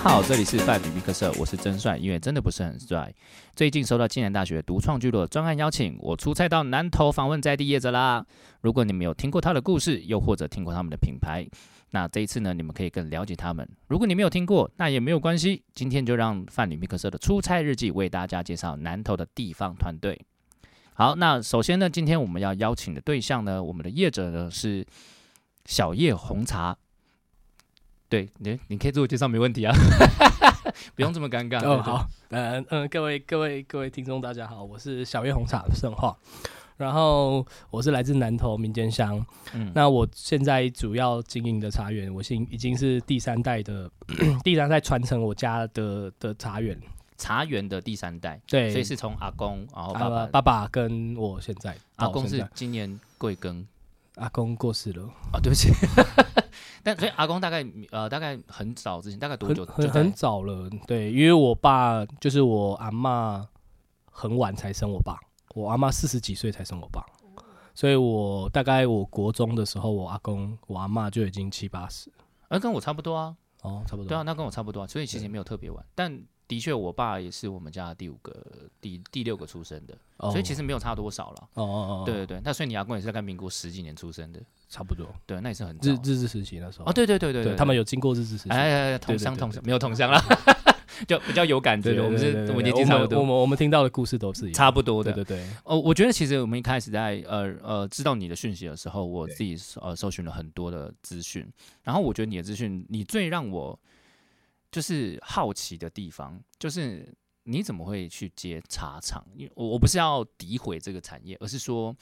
好，这里是范比密克社，我是真帅，因为真的不是很帅。最近收到暨南大学独创聚落专案邀请，我出差到南投访问在地业者啦。如果你们有听过他的故事，又或者听过他们的品牌，那这一次呢，你们可以更了解他们。如果你没有听过，那也没有关系。今天就让范比密克社的出差日记为大家介绍南投的地方团队。好，那首先呢，今天我们要邀请的对象呢，我们的业者呢是小叶红茶。对你，你可以自我介绍，没问题啊，不用这么尴尬。哦，好，嗯嗯，各位各位各位听众，大家好，我是小月红茶盛化，然后我是来自南投民间乡，嗯，那我现在主要经营的茶园，我现已经是第三代的，第三代传承我家的的茶园，茶园的第三代，对，所以是从阿公，然后爸爸爸爸跟我现在，阿公是今年贵庚？阿公过世了，啊，对不起。但所以阿公大概呃大概很早之前大概多久？很很早了，对，因为我爸就是我阿妈很晚才生我爸，我阿妈四十几岁才生我爸，所以我大概我国中的时候，我阿公我阿妈就已经七八十，而跟我差不多啊，哦，差不多，对啊，那跟我差不多啊，所以其实也没有特别晚，但的确我爸也是我们家第五个第第六个出生的，所以其实没有差多少了，哦哦哦，对对对，那所以你阿公也是在跟民国十几年出生的。差不多，对，那也是很日日治时期那时候哦，对对对对，他们有经过日治时期，哎，同乡同乡没有同乡了，就比较有感觉。我们是我们年纪差不多，我们我们听到的故事都是差不多的，对对对。哦，我觉得其实我们一开始在呃呃知道你的讯息的时候，我自己呃搜寻了很多的资讯，然后我觉得你的资讯，你最让我就是好奇的地方，就是你怎么会去接茶厂？因为我我不是要诋毁这个产业，而是说。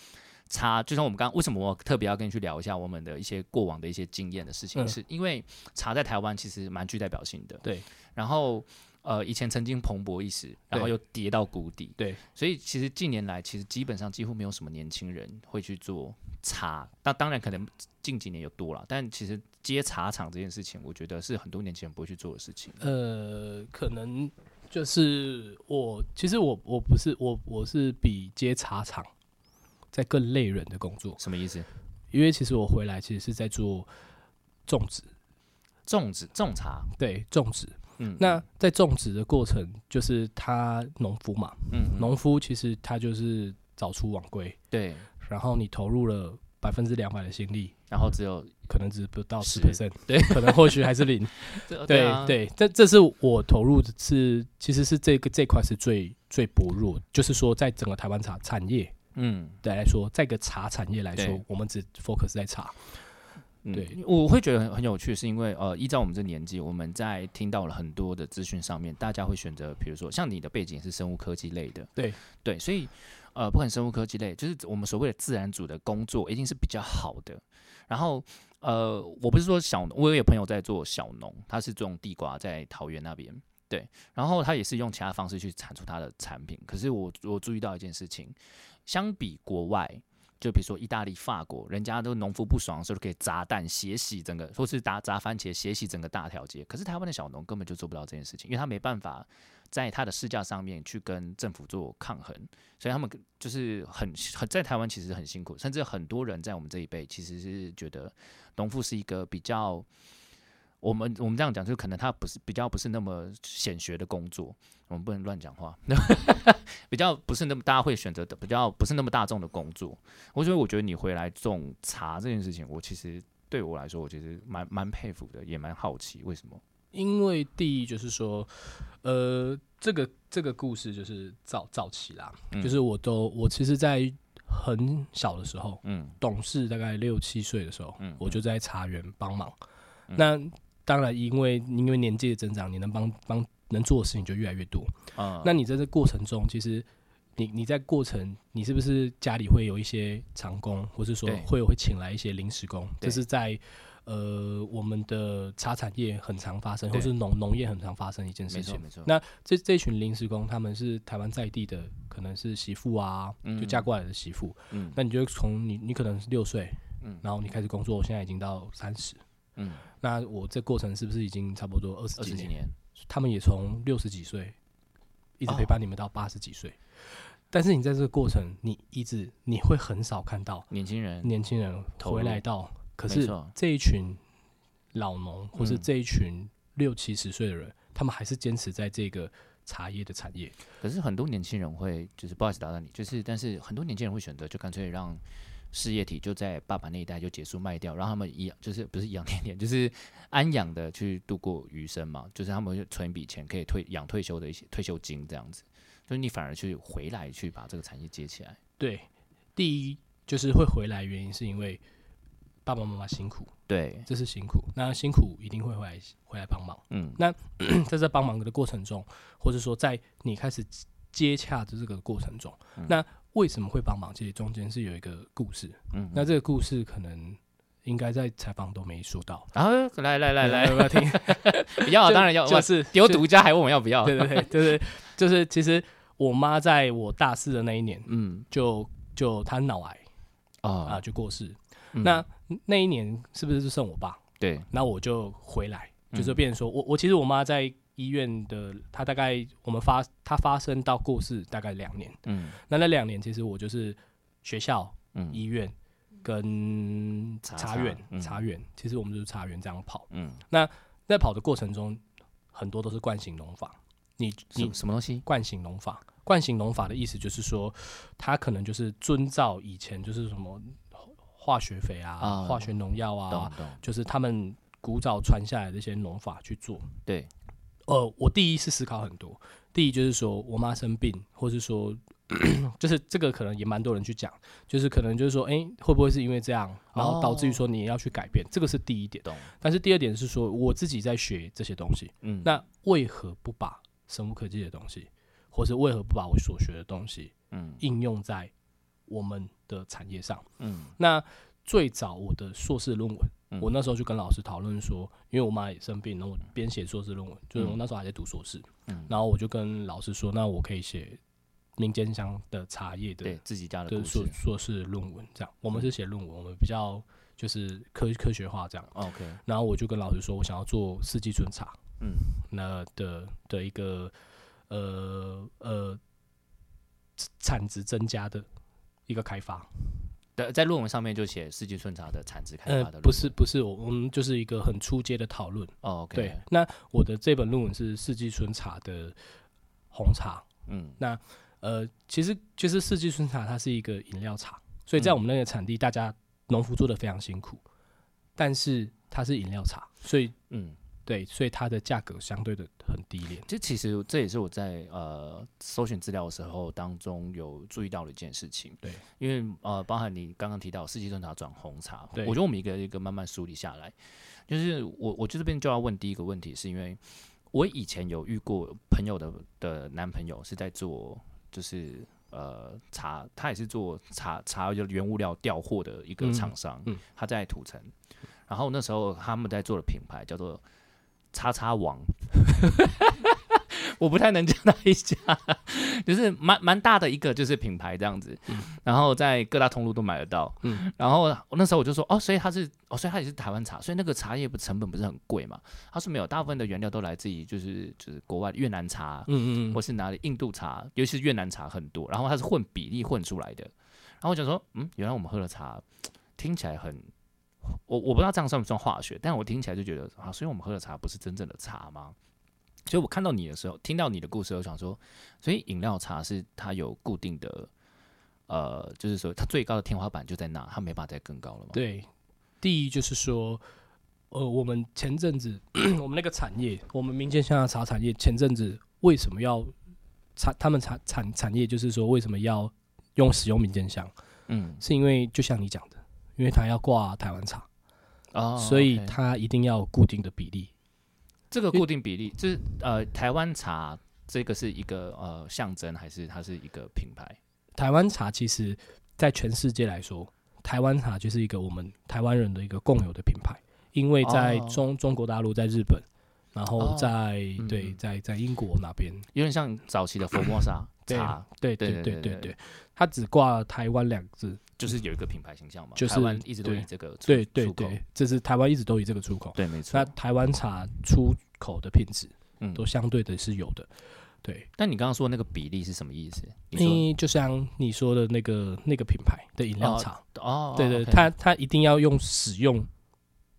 茶就像我们刚刚为什么我特别要跟你去聊一下我们的一些过往的一些经验的事情，是因为茶在台湾其实蛮具代表性的。对，然后呃以前曾经蓬勃一时，然后又跌到谷底。对，所以其实近年来其实基本上几乎没有什么年轻人会去做茶。那当然可能近几年有多了，但其实接茶厂这件事情，我觉得是很多年轻人不会去做的事情。呃，可能就是我其实我我不是我我是比接茶厂。在更累人的工作，什么意思？因为其实我回来其实是在做种植，种植种茶，对，种植。嗯，那在种植的过程，就是他农夫嘛，嗯，农夫其实他就是早出晚归，对。然后你投入了百分之两百的心力，然后只有可能只不到十 percent，对，可能或许还是零，对对。这这是我投入的是，其实是这个这块是最最薄弱，就是说在整个台湾茶产业。嗯，对来说，在个茶产业来说，我们只 focus 在茶。对，我会觉得很很有趣，是因为呃，依照我们这年纪，我们在听到了很多的资讯上面，大家会选择，比如说像你的背景是生物科技类的，对对，所以呃，不管生物科技类，就是我们所谓的自然组的工作，一定是比较好的。然后呃，我不是说小，我有朋友在做小农，他是种地瓜，在桃园那边，对，然后他也是用其他方式去产出他的产品。可是我我注意到一件事情。相比国外，就比如说意大利、法国，人家都农夫不爽的时候可以砸蛋、血洗整个，或是砸砸番茄、血洗整个大条街。可是台湾的小农根本就做不到这件事情，因为他没办法在他的市价上面去跟政府做抗衡，所以他们就是很很在台湾其实很辛苦，甚至很多人在我们这一辈其实是觉得农夫是一个比较。我们我们这样讲，就可能他不是比较不是那么显学的工作，我们不能乱讲话。比较不是那么大家会选择的，比较不是那么大众的工作。我所以我觉得你回来种茶这件事情，我其实对我来说，我其实蛮蛮佩服的，也蛮好奇为什么。因为第一就是说，呃，这个这个故事就是早早期啦，就是我都我其实，在很小的时候，嗯，懂事大概六七岁的时候，嗯，我就在茶园帮忙，那。当然因为因为年纪的增长，你能帮帮能做的事情就越来越多。啊，那你在这过程中，其实你你在过程，你是不是家里会有一些长工，或是说对会会请来一些临时工？对这是在呃我们的茶产业很常发生，或是农农业很常发生一件事情。那这这群临时工，他们是台湾在地的，可能是媳妇啊，嗯就嫁过来的媳妇。嗯那你就从你你可能是六岁，嗯然后你开始工作，现在已经到三十。嗯那我这过程是不是已经差不多二十几年？他们也从六十几岁一直哦陪伴你们到八十几岁。但是你在这个过程，你一直你会很少看到年轻人年轻人回来到，可是这一群老农或是嗯这一群六七十岁的人，他们还是坚持在这个茶叶的产业。可是很多年轻人会，就是不好意思打断你，就是但是很多年轻人会选择就干脆让事业体就在爸爸那一代就结束卖掉，让他们一样就是不是一样天天，就是安养的去度过余生嘛，就是他们会存一笔钱可以退养退休的一些退休金这样子，就是你反而去回来去把这个产业接起来，对，第一就是会回来，原因是因为爸爸妈妈辛苦，对，这是辛苦，那辛苦一定会回来回来帮忙。嗯。那 在这帮忙的过程中，或者说在你开始接洽的这个过程中，嗯。那为什么会帮忙？其实中间是有一个故事。嗯，那这个故事可能应该在采访都没说到。然后来来来来，要不要听？要当然要，哇就是丢独家还问我要不要？对对对，就是就是，其实我妈在我大四的那一年，嗯就就她脑癌啊啊，就过世。嗯那那一年是不是就剩我爸？对，那我就回来，就是嗯变成说我我其实我妈在医院的，他大概我们发他发生到过世大概两年。嗯那那两年其实我就是学校、嗯医院跟茶茶园茶、园，其实我们就是茶园这样跑。嗯，那在跑的过程中，很多都是惯性农法。你什你什么东西？惯性农法，惯性农法的意思就是说，他可能就是遵照以前就是什么化学肥啊、啊化学农药啊，就是他们古早传下来的一些农法去做。对，呃，我第一是思考很多，第一就是说我妈生病，或是说，就是这个可能也蛮多人去讲，就是可能就是说，哎、会不会是因为这样，然后导致于说你也要去改变，这个是第一点。懂，但是第二点是说，我自己在学这些东西，嗯，那为何不把生物科技的东西，或是为何不把我所学的东西嗯应用在我们的产业上？嗯那最早我的硕士论文，嗯我那时候就跟老师讨论说，因为我妈也生病，然后我边写硕士论文，就是我那时候还在读硕士，嗯。然后我就跟老师说，那我可以写民间乡的茶叶的对自己家的硕士论文，这样。我们是。写论文，我们比较就是科科学化这样，，OK，然后我就跟老师说，我想要做四季春茶，嗯。那的的一个呃呃产值增加的一个开发。在在论文上面就写四季春茶的产值开呃发的，，不是不是，我我们就是一个很初阶的讨论。哦，OK，对，那我的这本论文是四季春茶的红茶。嗯那呃，其实其实四季春茶它是一个饮料茶，所以在嗯我们那个产地，大家农夫做的非常辛苦，但是它是饮料茶，所以嗯，对，所以它的价格相对的很低廉。这其实这也是我在呃搜寻资料的时候当中有注意到的一件事情。对，因为呃，包含你刚刚提到四季春茶转红茶，我觉得我们一个一个慢慢梳理下来，就是我我就这边就要问第一个问题，是因为我以前有遇过朋友的的男朋友是在做就是。呃，茶他也是做茶茶就原物料调货的一个嗯厂商，嗯他在土城，然后那时候他们在做的品牌叫做叉叉王，我不太能叫他一家，就是蛮蛮大的一个就是品牌这样子，然后在各大通路都买得到。嗯然后我那时候我就说，哦，所以它是，哦，所以它也是台湾茶，所以那个茶叶不成本不是很贵嘛？他说没有，大部分的原料都来自于就是就是国外的越南茶，嗯嗯或是哪里印度茶，尤其是越南茶很多，然后它是混比例混出来的。然后我就说，嗯，原来我们喝的茶听起来很，我我不知道这样算不算化学，但我听起来就觉得啊，所以我们喝的茶不是真正的茶吗？所以我看到你的时候，听到你的故事，我想说，所以饮料茶是它有固定的，呃，就是说它最高的天花板就在那，它没办法再更高了嘛？，对，第一就是说，呃，我们前阵子 我们那个产业，我们民间香的茶产业，前阵子为什么要产他们产产产业，就是说为什么要用使用民间香，嗯，是因为就像你讲的，因为它要挂台湾茶，哦，所以它一定要有固定的比例，这个固定比例，就是呃，台湾茶这个是一个呃象征，还是它是一个品牌？台湾茶其实，在全世界来说，台湾茶就是一个我们台湾人的一个共有的品牌，因为在中中国大陆，在日本，然后在对在在英国那边，有点像早期的佛莫沙茶，对对对对对，它只挂台湾两字，就是有一个品牌形象嘛，就是台湾一直都以这个对对对，这是台湾一直都以这个出口，对没错，那台湾茶出口的品质，嗯，都相对的是有的。对，但你刚刚说那个比例是什么意思？你就像你说的那个那个品牌的饮料厂哦，对对，它它一定要用使用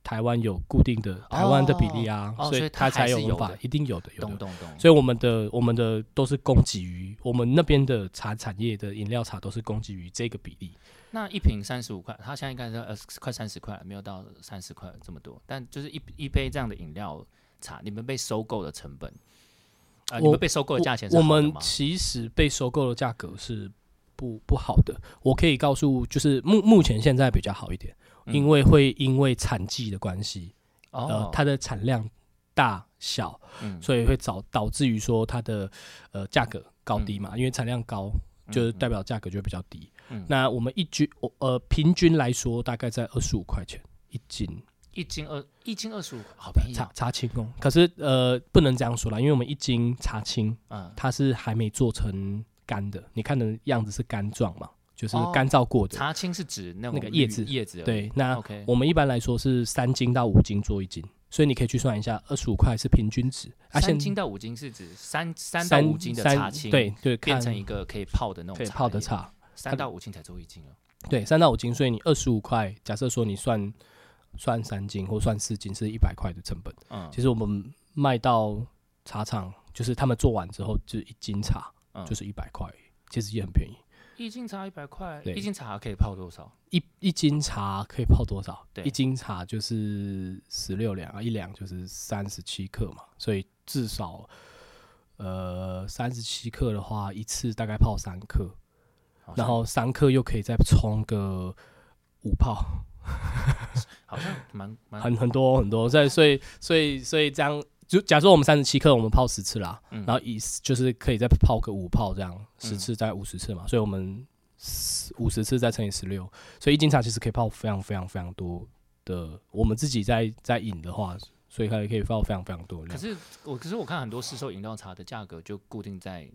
台湾有固定的台湾的比例啊，所以它才有法，一定有的，有的。懂懂懂。所以我们的我们的都是供给于我们那边的茶产业的饮料茶都是供给于这个比例。那一瓶三十五块，它现在应该是呃快三十块，没有到三十块这么多，但就是一一杯这样的饮料茶，你们被收购的成本。啊，你们被收购的价钱是我们其实被收购的价格是不不好的。我可以告诉，就是目目前现在比较好一点，因为会因为产季的关系，呃，它的产量大小，所以会导导致于说它的呃价格高低嘛。因为产量高，就是代表价格就会比较低。那我们一斤，呃，平均来说大概在二十五块钱一斤。一斤二一斤二十五，好便宜。茶茶青哦，可是呃，不能这样说啦，因为我们一斤茶青，嗯，它是还没做成干的，你看的样子是干状嘛，就是干燥过的。茶青是指那那个叶子叶子。对，那我们一般来说是三斤到五斤做一斤，所以你可以去算一下，二十五块是平均值。三斤到五斤是指三三到五斤的茶青，对对，变成一个可以泡的那种泡的茶，三到五斤才做一斤哦。对，三到五斤，所以你二十五块，假设说你算。算三斤或算四斤是一百块的成本。嗯，其实我们卖到茶厂，就是他们做完之后，就一斤茶就是一百块，其实也很便宜。一斤茶一百块，一斤茶可以泡多少？一一斤茶可以泡多少？对，一斤茶就是十六两啊，一两就是三十七克嘛，所以至少呃三十七克的话，一次大概泡三克，然后三克又可以再冲个五泡。好像蛮蛮很很多很多，所以所以所以所以这样，就假设我们三十七克，我们泡十次啦，然后一就是可以再泡个五泡这样，十次再五十次嘛，所以我们五十次再乘以十六，所以一斤茶其实可以泡非常非常非常多的。我们自己在在饮的话，所以它也可以泡非常非常多。可是我可是我看很多市售饮料茶的价格就固定在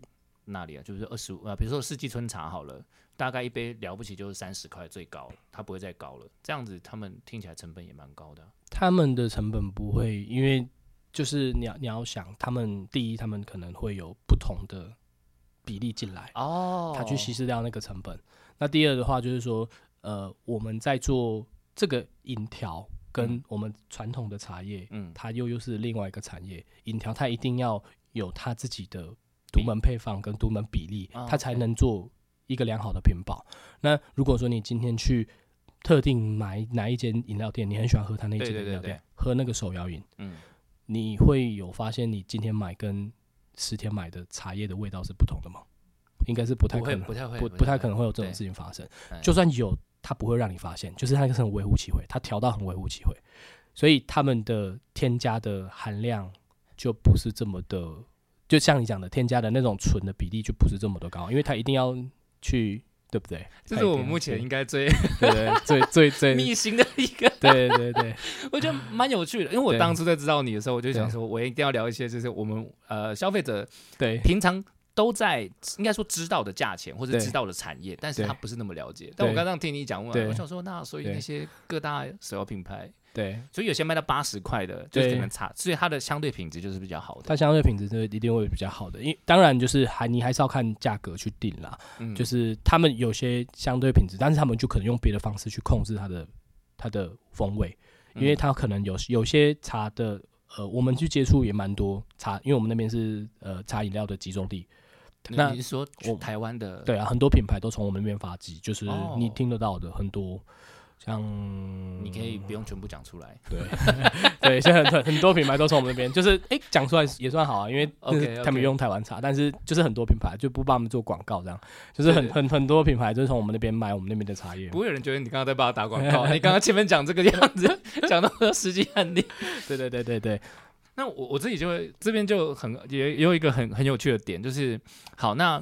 那里啊，就是二十五啊，比如说四季春茶好了。大概一杯了不起就是三十块最高，它不会再高了。这样子他们听起来成本也蛮高的。他们的成本不会，因为就是你要你要想，他们第一他们可能会有不同的比例进来哦，他去稀释掉那个成本。那第二的话就是说，呃，我们在做这个饮调，跟我们传统的茶叶，嗯，它又又是另外一个产业。饮调它一定要有它自己的独门配方跟独门比例，它才能做。一个良好的品保。那如果说你今天去特定买哪一间饮料店，你很喜欢喝他那间饮料店，喝那个手摇饮，嗯，你会有发现你今天买跟十天买的茶叶的味道是不同的吗？应该是不太可能，不太会，不不太可能会有这种事情发生。就算有，它不会让你发现，就是它是很微乎其微，它调到很微乎其微，所以他们的添加的含量就不是这么的，就像你讲的，添加的那种醇的比例就不是这么的高，因为它一定要。去对不对？这是我们目前应该最对最最最逆行 的一个。对对对，我觉得蛮有趣的，因为我当初在知道你的时候，我就想说，我一定要聊一些，就是我们呃消费者对平常都在应该说知道的价钱或者知道的产业，但是他不是那么了解。但我刚刚听你讲完，我想说，那所以那些各大首要品牌。对，所以有些卖到八十块的，就是可能差，所以它的相对品质就是比较好的。它相对品质是一定会比较好的，因当然就是还你还是要看价格去定啦。嗯，就是他们有些相对品质，但是他们就可能用别的方式去控制它的它的风味，因为它可能有有些茶的呃，我们去接触也蛮多茶，因为我们那边是呃茶饮料的集中地。那你是说台湾的？对啊，很多品牌都从我们那边发迹，就是你听得到的很多。像你可以不用全部讲出来，对对，现在很很多品牌都从我们那边，就是哎讲出来也算好啊，因为 OK 他们用台湾茶，但是就是很多品牌就不帮我们做广告，这样就是很很很多品牌就是从我们那边买我们那边的茶叶。不会有人觉得你刚刚在帮他打广告，你刚刚前面讲这个样子，讲到实际案例，对对对对对。那我我自己就会这边就很也也有一个很很有趣的点，就是好那。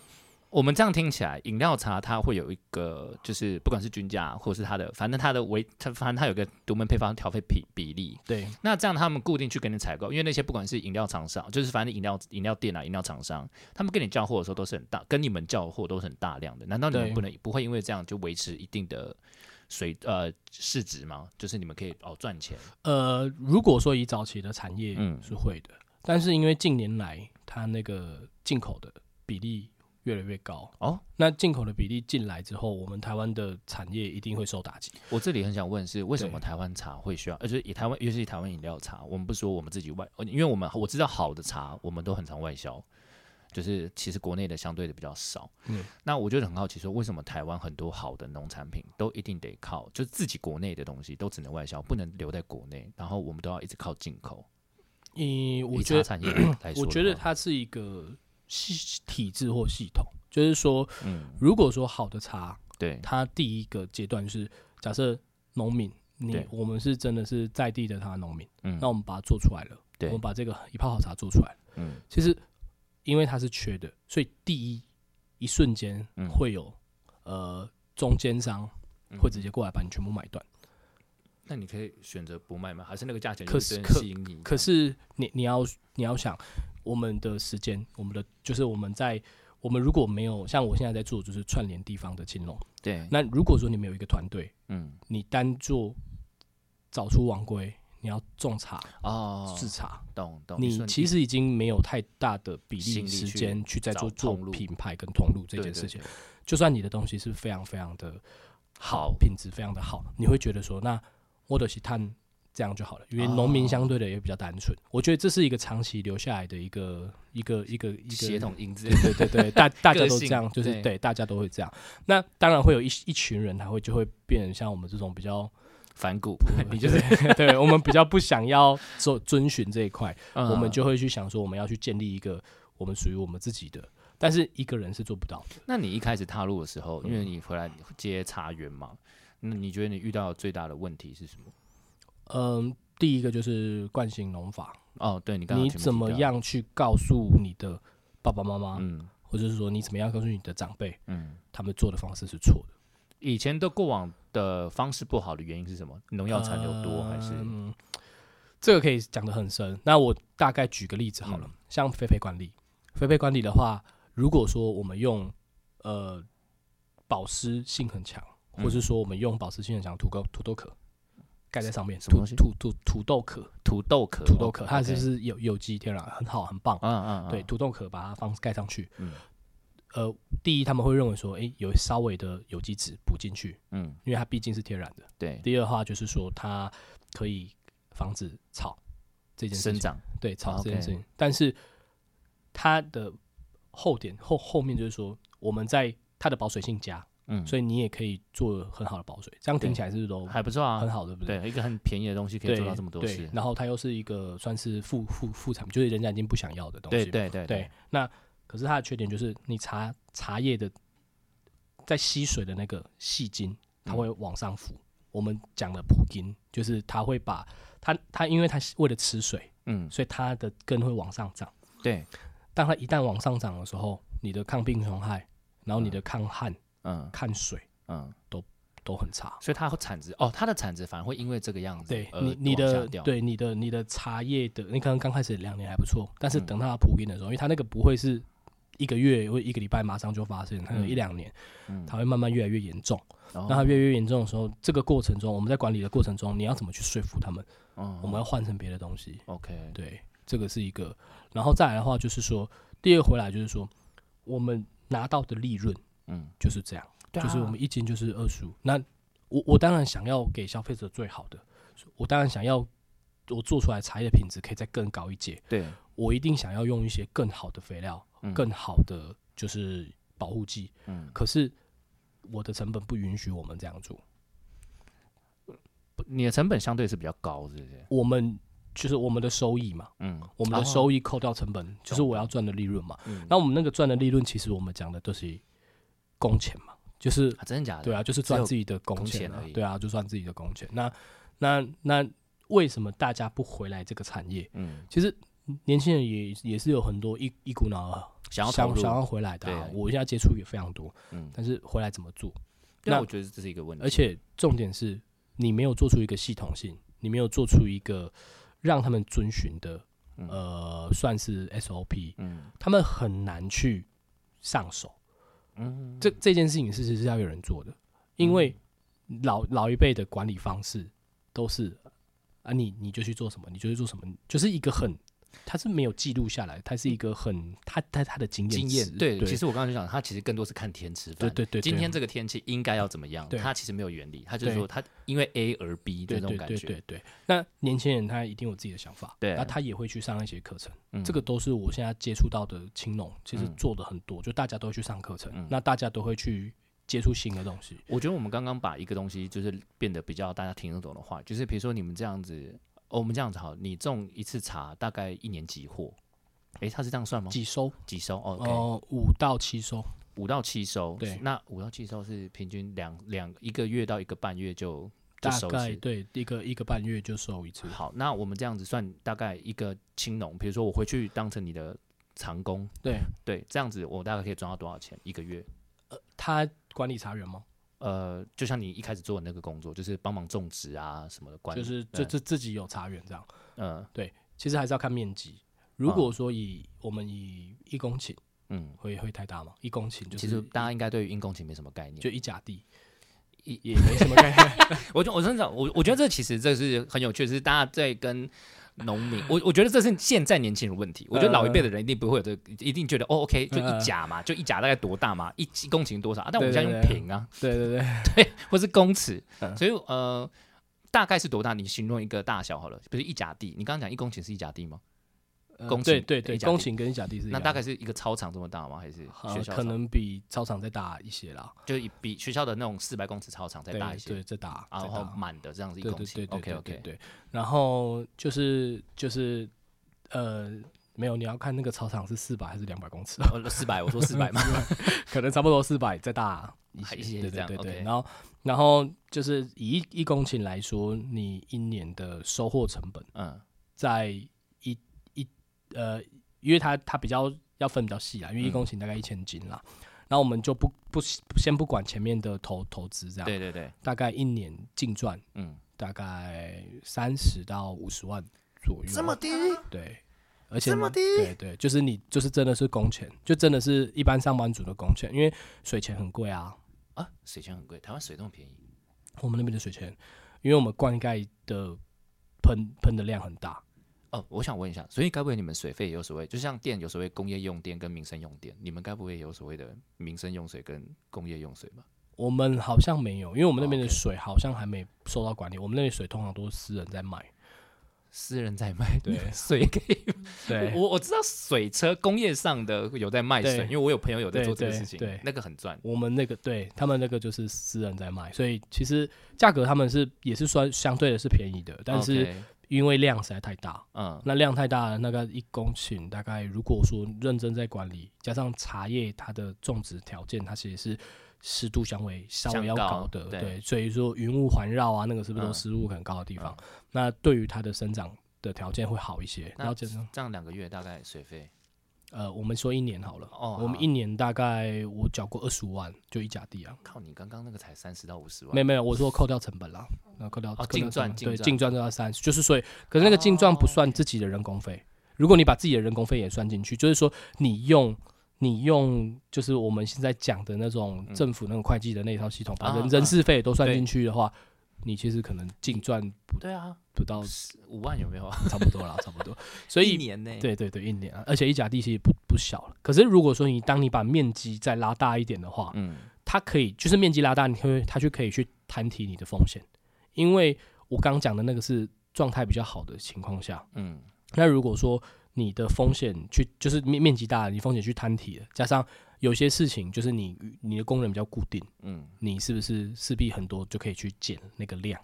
我们这样听起来，饮料茶它会有一个，就是不管是均价，或是它的，反正它的维，它反正它有个独门配方调配比比例。对，那这样他们固定去跟你采购，因为那些不管是饮料厂商，就是反正饮料饮料店啊，饮料厂商，他们跟你叫货的时候都是很大，跟你们叫货都是很大量的。难道你们不能不会因为这样就维持一定的水呃市值吗？就是你们可以哦赚钱？呃，如果说以早期的产业嗯是会的，但是因为近年来它那个进口的比例。越来越高哦，那进口的比例进来之后，我们台湾的产业一定会受打击。我这里很想问是，为什么台湾茶会需要？而且以台湾，尤其是台湾饮料茶，我们不说我们自己外，因为我们我知道好的茶，我们都很常外销，就是其实国内的相对的比较少。嗯，那我就很好奇，说为什么台湾很多好的农产品都一定得靠，就是自己国内的东西都只能外销，不能留在国内，然后我们都要一直靠进口。嗯，我觉得，我觉得它是一个。系体制或系统，就是说，嗯，如果说好的茶，对，它第一个阶段是假设农民，你我们是真的是在地的他农民，嗯，那我们把它做出来了，对，我们把这个一泡好茶做出来，嗯，其实因为它是缺的，所以第一一瞬间会有呃中间商会直接过来把你全部买断，那你可以选择不卖吗？还是那个价钱可是吸引你？可是你你要你要想。我们的时间，我们的就是我们在我们如果没有像我现在在做，就是串联地方的金融。对。那如果说你们有一个团队，嗯，你单做找出王龟，你要种茶哦，制茶，懂懂。你其实已经没有太大的比例时间去在做做品牌跟通路这件事情。就算你的东西是非常非常的好，品质非常的好，你会觉得说，那我的是碳。这样就好了，因为农民相对的也比较单纯。我觉得这是一个长期留下来的一个一个一个一个协同因子。对对对，大 大家都这样，就是对大家都会这样。那当然会有一一群人，他会就会变成像我们这种比较反骨，你就是 对我们比较不想要做遵循这一块，我们就会去想说，我们要去建立一个我们属于我们自己的。但是一个人是做不到的。那你一开始踏入的时候，因为你回来接茶园嘛，那你觉得你遇到最大的问题是什么？嗯，第一个就是惯性农法哦，对你刚，你怎么样去告诉你的爸爸妈妈，嗯，或者是说你怎么样告诉你的长辈，嗯，他们做的方式是错的。以前的过往的方式不好的原因是什么？农药残留多还是？这个可以讲的很深。那我大概举个例子好了，像肥肥管理，肥肥管理的话，如果说我们用呃保湿性很强，或者是说我们用保湿性很强土豆土豆壳。盖在上面，什么东西？土土土豆壳，土豆壳，土豆壳，它就是有有机天然，很好，很棒。嗯嗯，对，土豆壳把它放盖上去。嗯，呃，第一他们会认为说，哎，有稍微的有机质补进去。嗯，因为它毕竟是天然的。对。第二话就是说，它可以防止草这件生长。对草这件事情，但是它的后点后后面就是说，我们在它的保水性加。嗯，所以你也可以做很好的保水，这样听起来是不是都还不错啊？很好，对不对？对，一个很便宜的东西可以做到这么多事。然后它又是一个算是副副副产品，就是人家已经不想要的东西。对对对对。那可是它的缺点就是，你茶茶叶的在吸水的那个细筋，它会往上浮。我们讲的普金，就是它会把它它，因为它为了吃水，嗯，所以它的根会往上长。对。当它一旦往上涨的时候，你的抗病虫害，然后你的抗旱。嗯，看水，嗯，都都很差，所以它产值哦，它的产值反而会因为这个样子，对你你的对你的你的茶叶的，你可能刚开始两年还不错，但是等它普遍的时候，因为它那个不会是一个月或一个礼拜马上就发生，它有一两年，嗯，它会慢慢越来越严重。那它越来越严重的时候，这个过程中我们在管理的过程中，你要怎么去说服他们？嗯，我们要换成别的东西。OK，对，这个是一个，然后再来的话就是说，第二回来就是说，我们拿到的利润。嗯，就是这样，就是我们一斤就是二十五。那我我当然想要给消费者最好的，我当然想要我做出来茶叶的品质可以再更高一阶。对，我一定想要用一些更好的肥料，更好的就是保护剂。嗯，可是我的成本不允许我们这样做。你的成本相对是比较高，是不是？我们就是我们的收益嘛，嗯，我们的收益扣掉成本，就是我要赚的利润嘛。嗯，那我们那个赚的利润，其实我们讲的都是。工钱嘛，就是真的假的？对啊，就是赚自己的工钱而已。对啊，就赚自己的工钱。那那那为什么大家不回来这个产业？嗯，其实年轻人也也是有很多一一股脑想要，想想要回来的、啊。我现在接触也非常多，嗯，但是回来怎么做？那那我觉得这是一个问题，而且重点是你没有做出一个系统性，你没有做出一个让他们遵循的，嗯呃，算是 SOP，嗯他们很难去上手。嗯，这这件事情是是是要有人做的，因为老老一辈的管理方式都是啊，你你就去做什么，你就去做什么，就是一个很，他是没有记录下来，他是一个很他他他的经验经验对，对，其实我刚刚就讲，他其实更多是看天吃饭。对对对对。今天这个天气应该要怎么样？对。他其实没有原理，他就是说他因为 A 而 B 的对对这种感觉。对对对。那年轻人他一定有自己的想法，对。那他也会去上一些课程，嗯。这个都是我现在接触到的青农，其实嗯。做的很多，就大家都会去上课程嗯，那大家都会去接触新的东西，我觉得我们刚刚把一个东西就是变得比较大家听得懂的话，就是比如说你们这样子，哦、我们这样子好，你种一次茶大概一年几货？诶，他是这样算吗？几收几收哦哦五到七收，五到七收。对那五到七收是平均两两一个月到一个半月就就大收一次。概对一个一个半月就收一次。好，那我们这样子算大概一个青农，比如说我回去当成你的长工，对，对，这样子我大概可以赚到多少钱一个月？他管理茶园吗？呃，就像你一开始做的那个工作，就是帮忙种植啊什么的管理，就是对就自自己有茶园这样。嗯对其实还是要看面积。如果说以我们以一公顷嗯，会会太大吗？一公顷就是其实大家应该对于一公顷没什么概念，就一甲地，也也没什么概念。我就我真的我我觉得这其实这是很有趣，是大家在跟农民，我我觉得这是现在年轻人的问题。我觉得老一辈的人一定不会有这个，一定觉得哦，OK，就一甲嘛，就一甲大概多大嘛，一一公顷多少啊？但我们现在用对对对平啊，对对 对，或是公尺，嗯所以呃，大概是多大？你形容一个大小好了，比如一甲地，你刚刚讲一公顷是一甲地吗？呃公顷对对对，公顷跟一甲地是那大概是一个操场这么大吗？还是呃学校操可能比操场再大一些啦，就比学校的那种四百公尺操场再大一些对，，再大，然后。满的这样子一对公顷。对对对 OK 对 OK，对对。然后就是就是呃，没有，你要看那个操场是四百还是两百公尺，呃，四百，我说四百嘛。可能差不多四百再大一些。对对对 OK 对。然后然后就是以一一公顷来说，你一年的收获成本嗯在呃，因为它它比较要分比较细啊，因为一嗯公顷大概一千斤啦。然后我们就不不先不管前面的投投资这样，对对对，大概一年净赚嗯，大概三十到五十万左右。这么低？对，而且这么低对对，就是你就是真的是工钱，就真的是一般上班族的工钱，因为水钱很贵啊。啊，水钱很贵，台湾水这么便宜，我们那边的水钱，因为我们灌溉的喷喷的量很大，哦，我想问一下，所以该不会你们水费也有所谓，就像电有所谓工业用电跟民生用电，你们该不会也有所谓的民生用水跟工业用水吧？我们好像没有，因为我们那边的水好像还没受到管理。我们那边水通常都是私人在卖。私人在卖，对水可以，对，我我知道水车工业上的有在卖水，因为我有朋友有在做这个事情，对对那个很赚。我们那个对他们那个就是私人在卖，所以其实价格他们是也是算相对的是便宜的，但是因为量实在太大，嗯。那量太大了，那个一公顷大概如果说认真在管理，加上茶叶它的种植条件，它其实是湿度相微稍微要相高高的，对。对，所以说云雾环绕啊，那个是不是都嗯。湿度很高的地方？那对于它的生长的条件会好一些。那然后加上这样两个月大概水费呃，我们说一年好了，哦，我们一年大概我缴过二十五万，就一甲地啊。靠你刚刚那个才三十到五十万，没有没有，我说扣掉成本啦，那扣掉净赚对净赚。都要三十，就是所以，可是那个净赚不算自己的人工费。如果你把自己的人工费也算进去，就是说你用你用就是我们现在讲的那种嗯。政府那种会计的那一套系统，把人人事费都算进去的话，你其实可能净赚不对啊，不到五万有没有啊？差不多啦，差不多。所以一年呢？对对对，一年啊，而且一甲地其实不不小了。可是如果说你当你把面积再拉大一点的话，嗯它可以就是面积拉大，你会它就可以去摊提你的风险，因为我刚刚讲的那个是状态比较好的情况下，嗯那如果说你的风险去就是面面积大了，你风险去摊提了，加上有些事情就是你你的工人比较固定，嗯，你是不是势必很多就可以去减那个量？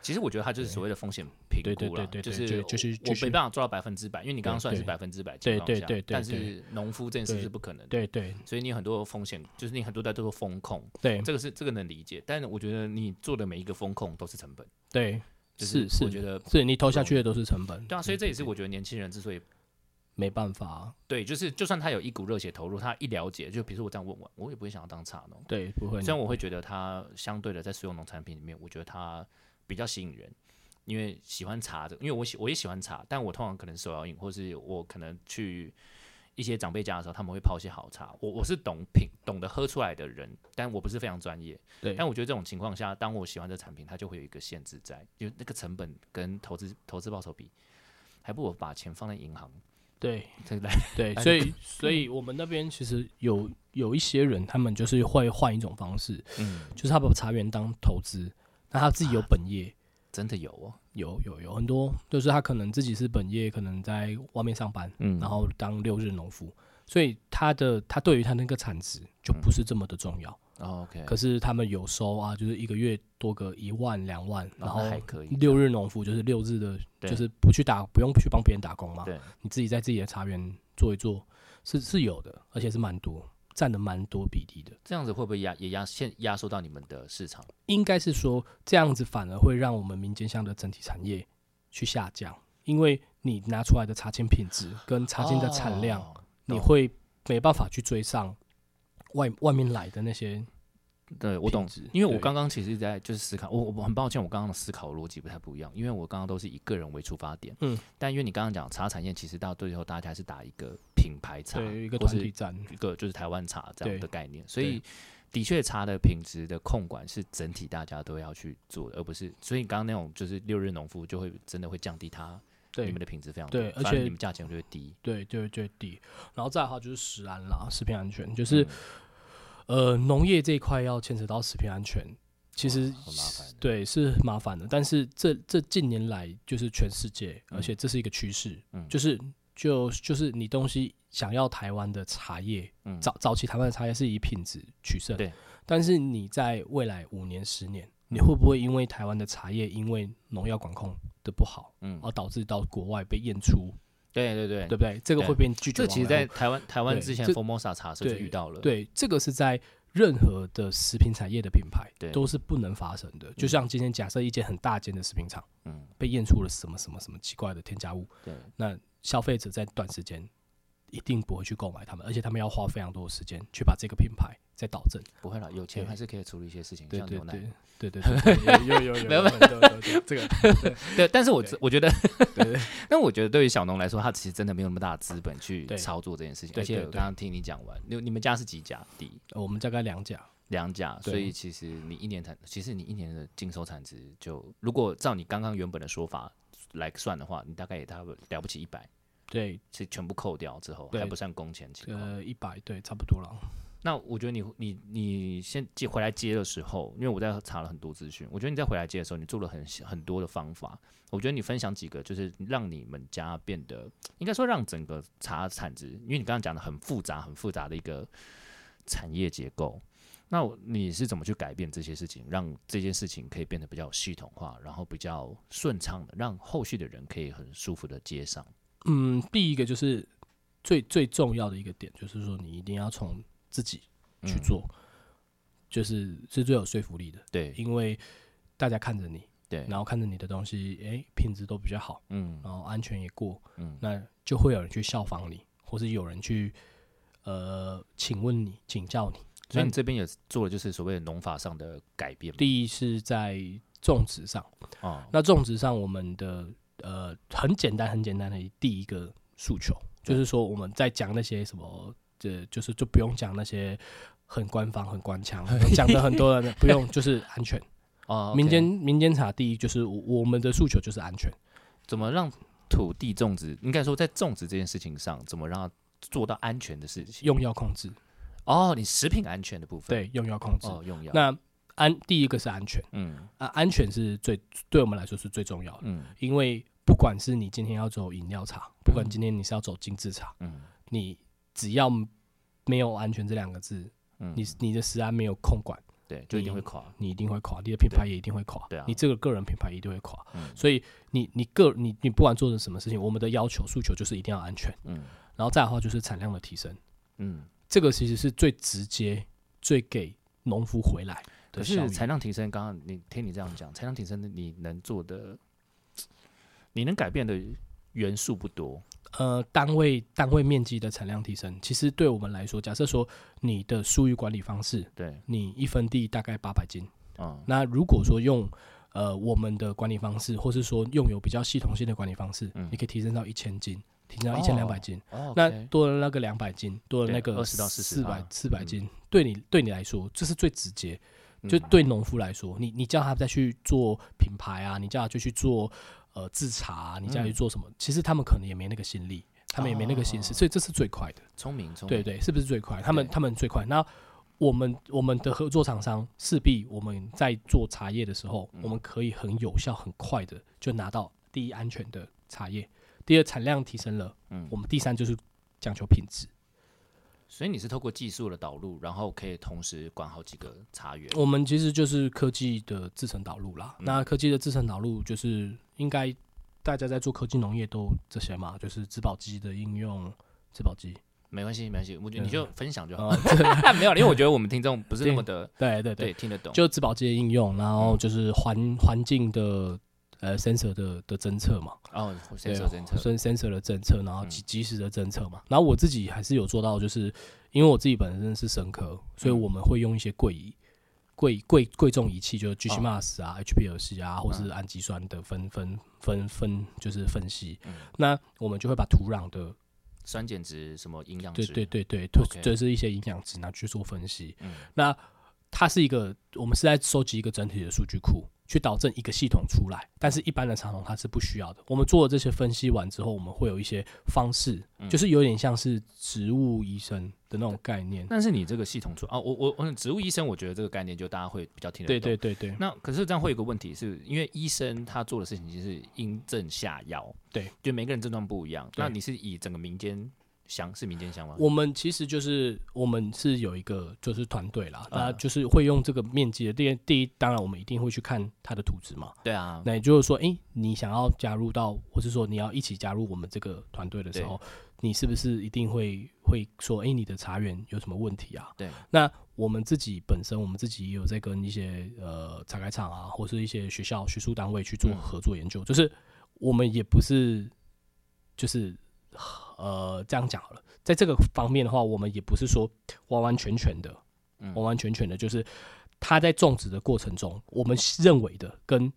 其实我觉得它就是所谓的风险评估了，就是就就是我没办法做到百分之百，因为你刚刚算是百分之百对情况下对对对但是农夫这件事是不可能的，对对所以你很多风险，就是你很多在做风控，对这个是这个能理解，但是我觉得你做的每一个风控都是成本，对，是是我觉得是你投下去的都是成本，对啊，所以这也是我觉得年轻人之所以没办法，对，就是就算他有一股热血投入，他一了解，就比如说我这样问我，我也不会想要当茶农。对，不会。虽然我会觉得他相对的在所有农产品里面，我觉得他比较吸引人，因为喜欢茶的，因为我喜我也喜欢茶，但我通常可能手摇饮，或是我可能去一些长辈家的时候，他们会泡一些好茶。我我是懂品、懂得喝出来的人，但我不是非常专业。对，但我觉得这种情况下，当我喜欢这产品，它就会有一个限制在，就那个成本跟投资投资报酬比，还不如把钱放在银行。对对来对，所以所以我们那边其实有有一些人，他们就是会换一种方式，嗯，就是他把茶园当投资，那他自己有本业。真的有哦，有有有很多，就是他可能自己是本业，可能在外面上班，嗯然后当六日农夫，所以他的他对于他那个产值就不是这么的重要。哦 OK，可是他们有收啊，就是一个月多个一万两万，然后还可以。六日农夫就是六日的，就是不去打，不用去帮别人打工嘛，对，你自己在自己的茶园做一做，是是有的，而且是蛮多，占的蛮多比例的。这样子会不会压也压现压缩到你们的市场？应该是说这样子反而会让我们民间乡的整体产业去下降，因为你拿出来的茶青品质跟茶青的产量，哦你会没办法去追上外外面来的那些对我懂，因为我对刚刚其实在就是思考，我我很抱歉，我刚刚的思考逻辑不太不一样，因为我刚刚都是以个人为出发点，嗯，但因为你刚刚讲茶产业，其实到最后大家是打一个品牌茶，对一个团体战，一个就是台湾茶这样的概念，所以的确茶的品质的控管是整体大家都要去做的，而不是所以刚刚那种就是六日农夫就会真的会降低它你对们的品质非常多，对而且你们价钱就会低，对，就会就会低。然后再来的话就是食安啦，食品安全，就是、嗯呃农业这一块要牵扯到食品安全，其实哇很麻烦对是麻烦的。但是这这近年来就是全世界，而且这是一个趋势，嗯。就是就就是你东西想要台湾的茶叶，嗯。早早期台湾的茶叶是以品质取胜，对。但是你在未来五年、十年，你会不会因为台湾的茶叶因为农药管控的不好，嗯，而导致到国外被验出，对对对。对不对？这个会被拒绝这其实，在台湾台湾之前 Formosa 茶社遇到了，对，这个是在任何的食品产业的品牌对都是不能发生的。就像今天假设一间很大间的食品厂嗯，被验出了什么什么什么奇怪的添加物，对，那消费者在短时间一定不会去购买他们，而且他们要花非常多的时间去把这个品牌再导正。不会了，有钱对还是可以处理一些事情，像牛奶。对。对对 对，有有有有没有没有。有有有这个 对，但是我对。我觉得，对。对但我觉得对于小农来说，他其实真的没有那么大的资本去对。操作这件事情。而且我刚刚听你讲完，你你们家是几家地？我们大概两家，两家，对。所以其实你一年产，其实你一年的净收产值就，如果照你刚刚原本的说法来算的话，你大概也差不多了不起一百，对，是全部扣掉之后还不算工钱情况。呃，一百对，差不多了。那我觉得你你你先接回来接的时候，因为我在查了很多资讯，我觉得你在回来接的时候，你做了很很多的方法。我觉得你分享几个，就是让你们家变得，应该说让整个茶产值，因为你刚刚讲的很复杂、很复杂的一个产业结构。那我你是怎么去改变这些事情，让这件事情可以变得比较系统化，然后比较顺畅的，让后续的人可以很舒服的接上？嗯，第一个就是最最重要的一个点，就是说你一定要从自己去嗯做，就是是最有说服力的，对因为大家看着你，对，然后看着你的东西，诶，品质都比较好，嗯然后安全也过，嗯那就会有人去效仿你，或是有人去呃请问你、请教你。所以你这边也做了就是所谓的农法上的改变。第一是在种植上，哦，那种植上我们的呃很简单很简单的第一个诉求，就是说我们在讲那些什么，这就是就不用讲那些很官方很官腔，讲的很多人不用，就是安全。哦，民间民间茶第一就是我我们的诉求就是安全。怎么让土地种植，应该说在种植这件事情上，怎么让它做到安全的事情？用药控制，哦，你食品安全的部分，，对，用药控制。哦，用药，那安第一个是安全嗯。啊，安全是最对我们来说是最重要的，嗯。因为不管是你今天要走饮料厂，不管今天你是要走精致茶，嗯。你只要没有安全这两个字，嗯，你你的食安没有控管，对，就一定会垮，你一定会垮，你的品牌也一定会垮，对啊你这个个人品牌一定会垮。嗯。所以你你个你你不管做的什么事情，我们的要求诉求就是一定要安全，嗯。然后再来的话就是产量的提升，嗯。这个其实是最直接、最给农夫回来可。是产量提升，刚刚你听你这样讲，产量提升，你能做的你能改变的元素不多。呃，单位单位面积的产量提升，其实对我们来说，假设说你的疏于管理方式，对，你一分地大概八百斤，嗯，那如果说用呃我们的管理方式，或是说用有比较系统性的管理方式，嗯你可以提升到一千斤，提升到一千两百斤。哦那多了那个两百斤，多了那个对20到40四百四百斤，对你对你来说，这是最直接。就嗯对农夫来说，你你叫他再去做品牌啊，你叫他就去做呃制茶啊、你叫他去做什么，其实他们可能也没那个心力，他们也没那个心思，哦所以这是最快的。聪明聪明，对对，是不是最快？他们他们最快。那我们我们的合作厂商势必我们在做茶叶的时候，嗯我们可以很有效、很快的就拿到第一安全的茶叶，第二产量提升了，嗯我们第三就是讲求品质。所以你是透过技术的导入，然后可以同时管好几个茶园。我们其实就是科技的制成导入啦。嗯那科技的制成导入就是应该大家在做科技农业都这些嘛，就是植保机的应用，植保机。没关系，没关系，我觉得嗯你就分享就好。哦，没有，因为我觉得我们听众不是那么的对对对，对听得懂。就植保机的应用，然后就是环环境的呃 sensor 的的侦测嘛，哦，对先测 sensor 的侦测，然后嗯及及时的侦测嘛。然后我自己还是有做到，就是因为我自己本身是生科，所以嗯我们会用一些贵仪。贵贵贵重仪器，就是哦 GCMAS 啊、HPLC 啊，或是氨基酸的分分分分，就是分析。嗯那我们就会把土壤的，酸碱值什么营养对值，对对对，OK 这是一些营养值拿去做分析。嗯那它是一个，我们是在收集一个整体的数据库，去导正一个系统出来。但是，一般的长龙它是不需要的。我们做了这些分析完之后，我们会有一些方式，嗯就是有点像是植物医生的那种概念。但是你这个系统出啊，我我我植物医生，我觉得这个概念就大家会比较听得对懂。对对对，那可是这样会有个问题，是因为医生他做的事情就是因症下药，对，就每个人症状不一样。那你是以整个民间乡是民间乡吗？我们其实就是我们是有一个就是团队啦，那嗯就是会用这个面积的第一第一，当然我们一定会去看它的图纸嘛。对啊，那也就是说，哎，你想要加入到，或是说你要一起加入我们这个团队的时候，你是不是一定会会说，哎，你的茶园有什么问题啊？对，那我们自己本身，我们自己也有在跟一些呃茶改厂啊，或是一些学校学术单位去做嗯合作研究，就是我们也不是就是呃这样讲好了，在这个方面的话，我们也不是说完完全全的，嗯。完完全全的，就是他在种植的过程中，我们认为的跟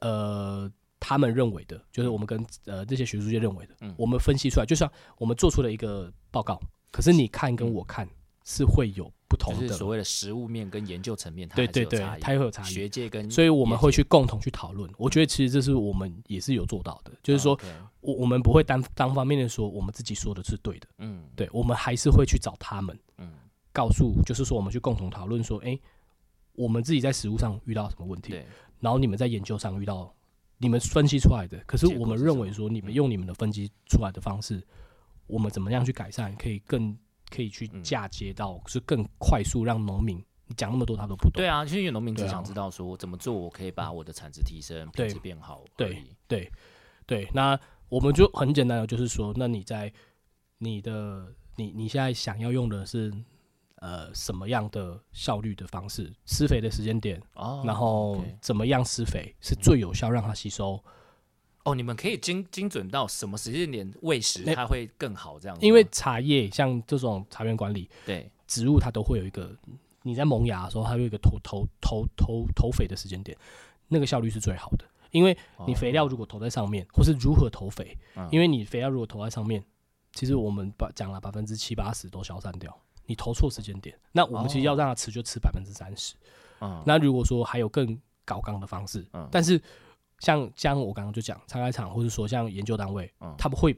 呃他们认为的，就是我们跟呃这些学术界认为的，嗯。我们分析出来，就像我们做出了一个报告，可是你看跟我看是会有不同的，就是所谓的实物面跟研究层面，它对对对它会有差异。学界跟所以我们会去共同去讨论。我觉得其实这是我们也是有做到的，就是说我我们不会单单方面的说我们自己说的是对的，嗯。对我们还是会去找他们，嗯。告诉就是说我们去共同讨论说，哎、我们自己在实物上遇到什么问题，然后你们在研究上遇到你们分析出来的，可是我们认为说你们嗯。用你们的分析出来的方式，我们怎么样去改善，可以更可以去嗯。嫁接到是更快速让农民，你讲那么多他都不懂，对啊，其实有农民只对啊。想知道说怎么做，我可以把我的产值提升，品质变好对。对对，那我们就很简单的，就是说，那你在你的你你现在想要用的是呃什么样的效率的方式，施肥的时间点，哦，然后怎么样施肥是最有效让它吸收？哦，你们可以精精准到什么时间点喂食，那它会更好这样子。因为茶叶像这种茶园管理，对植物它都会有一个，你在萌芽的时候，它有一个投投投投投肥的时间点，那个效率是最好的。因为你肥料如果投在上面，或是如何投肥，因为你肥料如果投在上面，其实我们把讲了百分之七八十都消散掉。你投错时间点，那我们其实要让它吃就吃百分之三十。嗯那如果说还有更高纲的方式，嗯但是像像我刚刚就讲，参开厂或者说像研究单位，嗯他们会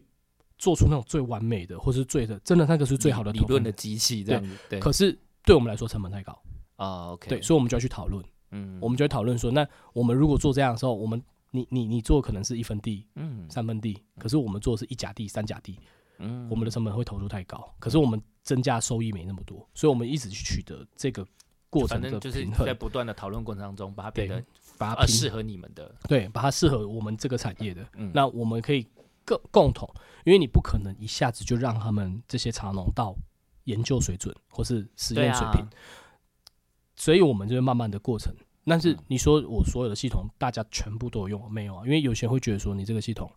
做出那种最完美的，或是最的，真的那个是最好的理论的机器这样子。对。可是对我们来说成本太高，啊，OK，对，所以我们就要去讨论，嗯。我们就会讨论说，那我们如果做这样的时候，我们你你你做可能是一分地、嗯。三分地，可是我们做的是一甲地、三甲地，嗯。我们的成本会投入太高，可是我们增加收益没那么多，所以我们一直去取得这个过程的反正就是在不断的讨论过程当中，把它变对得呃把它平适合你们的。对，把它适合我们这个产业的，嗯那我们可以共共同，因为你不可能一下子就让他们这些茶农到研究水准或是实验水平，所以我们就是慢慢的过程。但是嗯你说我所有的系统大家全部都有用没有啊？因为有些人会觉得说你这个系统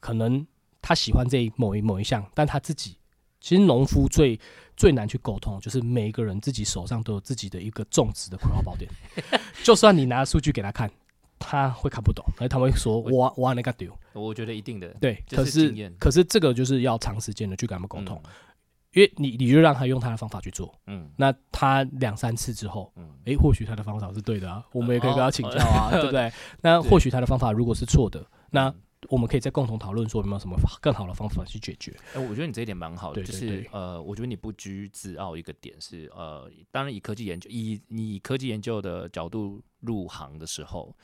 可能他喜欢这某一某一项，但他自己其实农夫最最难去沟通，就是每一个人自己手上都有自己的一个种植的葵花宝典，就算你拿数据给他看，他会看不懂，而他会 说我我那个丢，我觉得一定的，对，这可是可是这个就是要长时间的去跟他们沟通，嗯。因为你你就让他用他的方法去做，嗯。那他两三次之后，嗯，诶，或许他的方法是对的啊，我们也可以跟他请教啊，哦。对不对？那 或许他的方法如果是错的，那嗯我们可以再共同讨论说有没有什么更好的方法去解决。哎、我觉得你这一点蛮好的，就是呃，我觉得你不拘自傲一个点是呃，当然以科技研究以你以科技研究的角度入行的时候，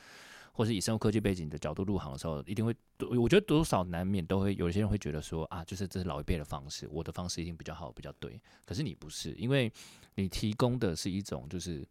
或是以生物科技背景的角度入行的时候，一定会，我觉得多少难免都会有些人会觉得说啊，就是这是老一辈的方式，我的方式一定比较好，比较对。可是你不是，因为你提供的是一种就是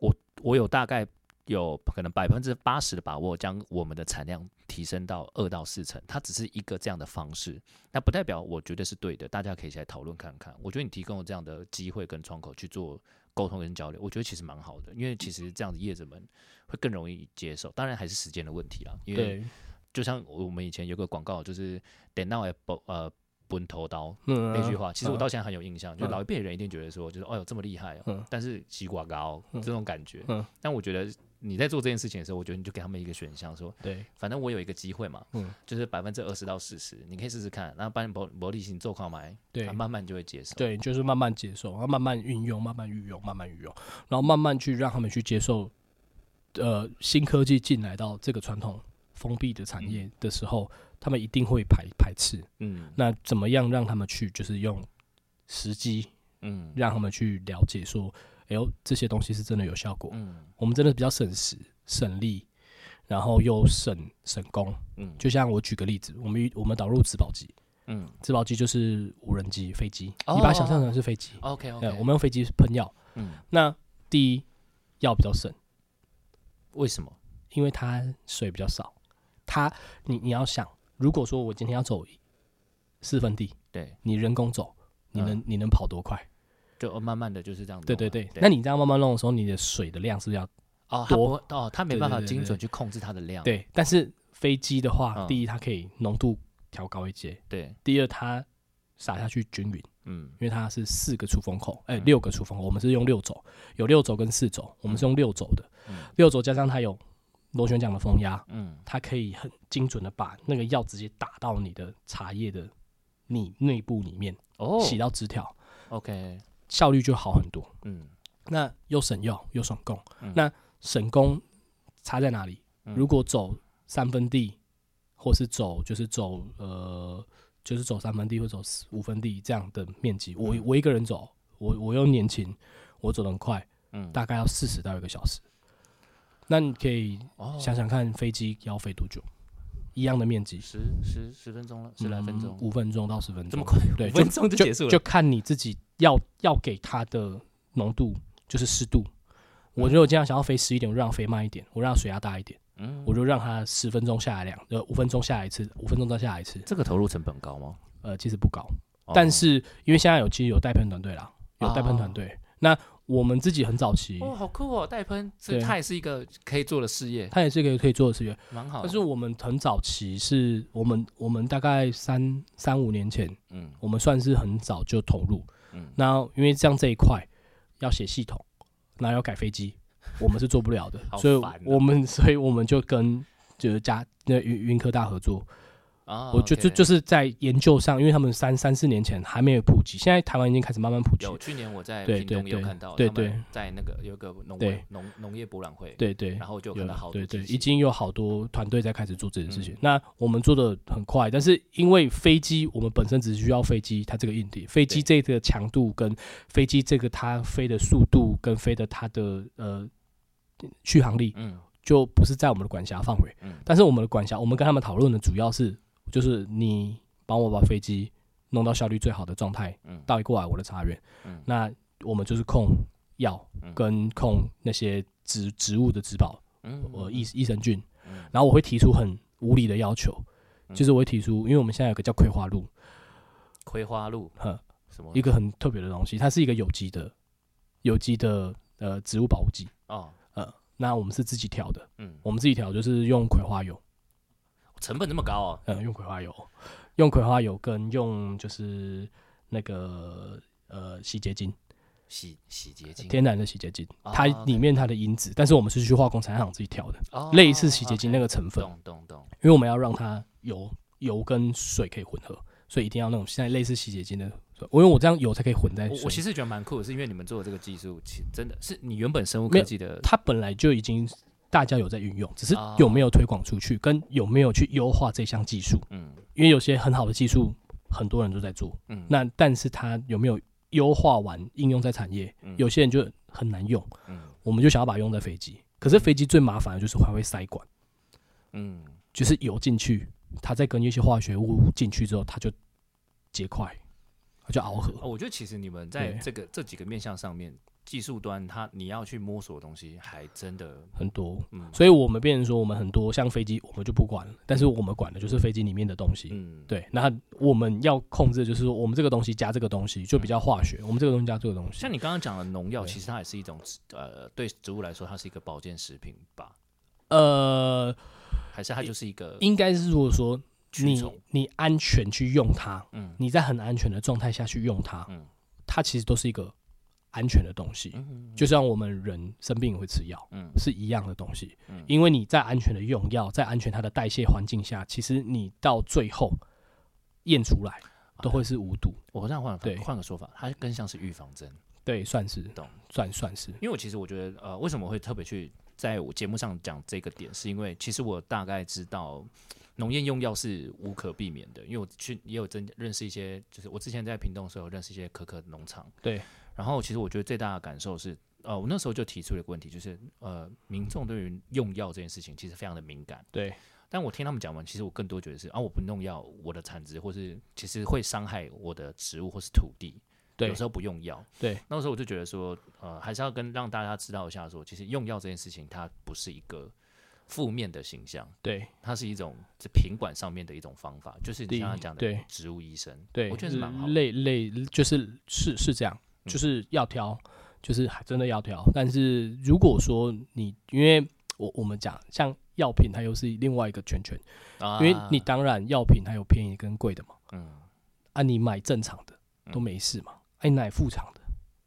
我我有大概有可能百分之八十的把握将我们的产量提升到二到四成，它只是一个这样的方式，那不代表我觉得是对的，大家可以一起来讨论看看。我觉得你提供了这样的机会跟窗口去做沟通跟交流，我觉得其实蛮好的，因为其实这样子业者们会更容易接受，当然还是时间的问题啦。因为，就像我们以前有个广告，就是等到呃奔头刀嗯那句话，其实我嗯。到现在很有印象，就嗯。老一辈的人一定觉得说，就是哦哟这么厉害哦，嗯。但是西瓜高嗯。这种感觉。嗯。但我觉得你在做这件事情的时候，我觉得你就给他们一个选项，说对，反正我有一个机会嘛，嗯。就是百分之二十到四十，你可以试试看，然后把你薄薄利型做靠买，对。慢慢就会接受。对，就是慢慢接受，然后慢慢运用，慢慢运用，慢慢运用，然后慢慢去让他们去接受，呃，新科技进来到这个传统封闭的产业的时候，他们一定会排排斥。嗯那怎么样让他们去，就是用时机嗯让他们去了解说，哎呦，这些东西是真的有效果。嗯我们真的比较省时、省力，然后又省省工。嗯就像我举个例子，我们我们导入植保机，嗯植保机就是无人机、飞机，哦你把它想象成是飞机。，OK 对我们用飞机喷药。嗯那第一药比较省，为什么？因为它水比较少。它你你要想，如果说我今天要走四分地，对，你人工走，你能、嗯你能跑多快？就慢慢的就是这样子。对对对，那你这样慢慢弄的时候，你的水的量是不是要哦，他不多哦，他没办法精准去控制它的量。对？但是飞机的话，嗯第一它可以浓度调高一些，对，第二它撒下去均匀，嗯因为它是四个出风口，哎、嗯六个出风口，我们是用六轴，有六轴跟四轴，我们是用六轴的，嗯六轴加上它有螺旋桨的风压，嗯。它可以很精准的把那个药直接打到你的茶叶的你内部里面，哦。洗到枝条，，OK，效率就好很多。嗯。那又省药又省工，嗯。那省工差在哪里？嗯。如果走三分地，或是走就是走呃就是走三分地或走四五分地这样的面积，我嗯。我一个人走，我我又年轻，我走得很快，嗯，大概要四十到一个小时。那你可以哦想想看，飞机要飞多久？一样的面积，十十十分钟了，十来分钟，五分钟到十分钟，这么快，对，五分钟就就结束了。就看你自己要要给它的浓度，就是湿度。我嗯如果这样想要飞十一点，我就让它飞慢一点，我让它水压大一点，嗯我就让它十分钟下来两，呃，五分钟下来一次，五分钟再下来一次。这个投入成本高吗？呃，其实不高，哦但是因为现在有其实有带喷团队啦，有带喷团队。那我们自己很早期，哦，好酷哦，代喷，所以它也是一个可以做的事业，它也是一个可以做的事业。蛮好。但是我们很早期是我们我们大概三三五年前，嗯我们算是很早就投入。嗯那因为这样这一块要写系统，那要改飞机，我们是做不了的好，所以我们所以我们就跟就是加那云云科大合作，啊，我就就就是是在研究上，因为他们三三四年前还没有普及，现在台湾已经开始慢慢普及。有去年我在对屏东对对有看到，对对。在那个有个农对。农农业博览会，对对，然后就有有看到好多对对，已经有好多团队在开始做这件事情。嗯。那我们做的很快，但是因为飞机，我们本身只需要飞机它这个硬体，飞机这个强度跟飞机这个它飞的速度跟飞的它的呃续航力，嗯。就不是在我们的管辖范围。嗯。但是我们的管辖，我们跟他们讨论的主要是，就是你帮我把飞机弄到效率最好的状态，嗯。带过来我的茶园。嗯。那我们就是控药嗯。跟控那些植植物的植保，嗯。呃益益生菌。嗯。然后我会提出很无理的要求，嗯。就是我会提出，因为我们现在有个叫葵花露，葵花露呵，什么？一个很特别的东西，它是一个有机的有机的呃植物保护剂。哦。呃，那我们是自己调的，嗯。我们自己调就是用葵花油。成本那么高哦。嗯，用葵花油，用葵花油跟用就是那个呃洗洁精，洗洗洁精，天然的洗洁精，哦它 OK 里面它的因子，但是我们是去化工产厂自己调的，哦类似洗洁精那个成分，懂懂懂。因为我们要让它油油跟水可以混合，所以一定要那种现在类似洗洁精的，因为我这样油才可以混在水。我我其实觉得蛮酷的，是因为你们做的这个技术，其实真的是你原本生物科技的它本来就已经大家有在运用，只是哦有没有推广出去，跟有没有去优化这项技术。嗯因为有些很好的技术，很多人都在做，嗯，那但是它有没有优化完应用在产业？嗯有些人就很难用，嗯我们就想要把它用在飞机。可是飞机最麻烦的就是还会塞管，嗯就是油进去，它再跟一些化学物进去之后，它就结块，它就螯合。哦，我觉得其实你们在这个这几个面向上面，技术端它你要去摸索的东西，还真的很多，嗯所以我们变成说，我们很多像飞机，我们就不管了，但是我们管的就是飞机里面的东西。嗯对，那我们要控制，就是说我们这个东西加这个东西就比较化学，我们这个东西加这个东西。像你刚刚讲的农药，其实它也是一种呃，对植物来说，它是一个保健食品吧？呃，还是它就是一个应该是如果说你？你安全去用它，嗯你在很安全的状态下去用它，嗯它其实都是一个安全的东西。嗯就像我们人生病会吃药嗯。是一样的东西，嗯。因为你在安全的用药，在安全它的代谢环境下，其实你到最后验出来都会是无毒。我这样换对。换个说法，它更像是预防针。对，算是。懂，算算是，因为我其实我觉得，呃，为什么会特别去在我节目上讲这个点，是因为其实我大概知道农业用药是无可避免的，因为我去也有真认识一些，就是我之前在屏东的时候认识一些可可农场，对，然后其实我觉得最大的感受是，呃，我那时候就提出了一个问题，就是呃，民众对于用药这件事情其实非常的敏感，对，但我听他们讲完，其实我更多觉得是啊，我不用药，我的产值或是其实会伤害我的植物或是土地。对。有时候不用药。对，那时候我就觉得说，呃，还是要跟让大家知道一下说，其实用药这件事情，它不是一个负面的形象，对。它是一种在品管上面的一种方法，就是你刚刚讲的植物医生，对，我觉得是蛮好的。类类就是是是这样，嗯就是要挑，就是还真的要挑。但是如果说你，因为我我们讲像药品，它又是另外一个圈圈，啊。因为你当然药品它有便宜跟贵的嘛，嗯。啊，你买正常的都嗯没事嘛，哎、你买副厂的，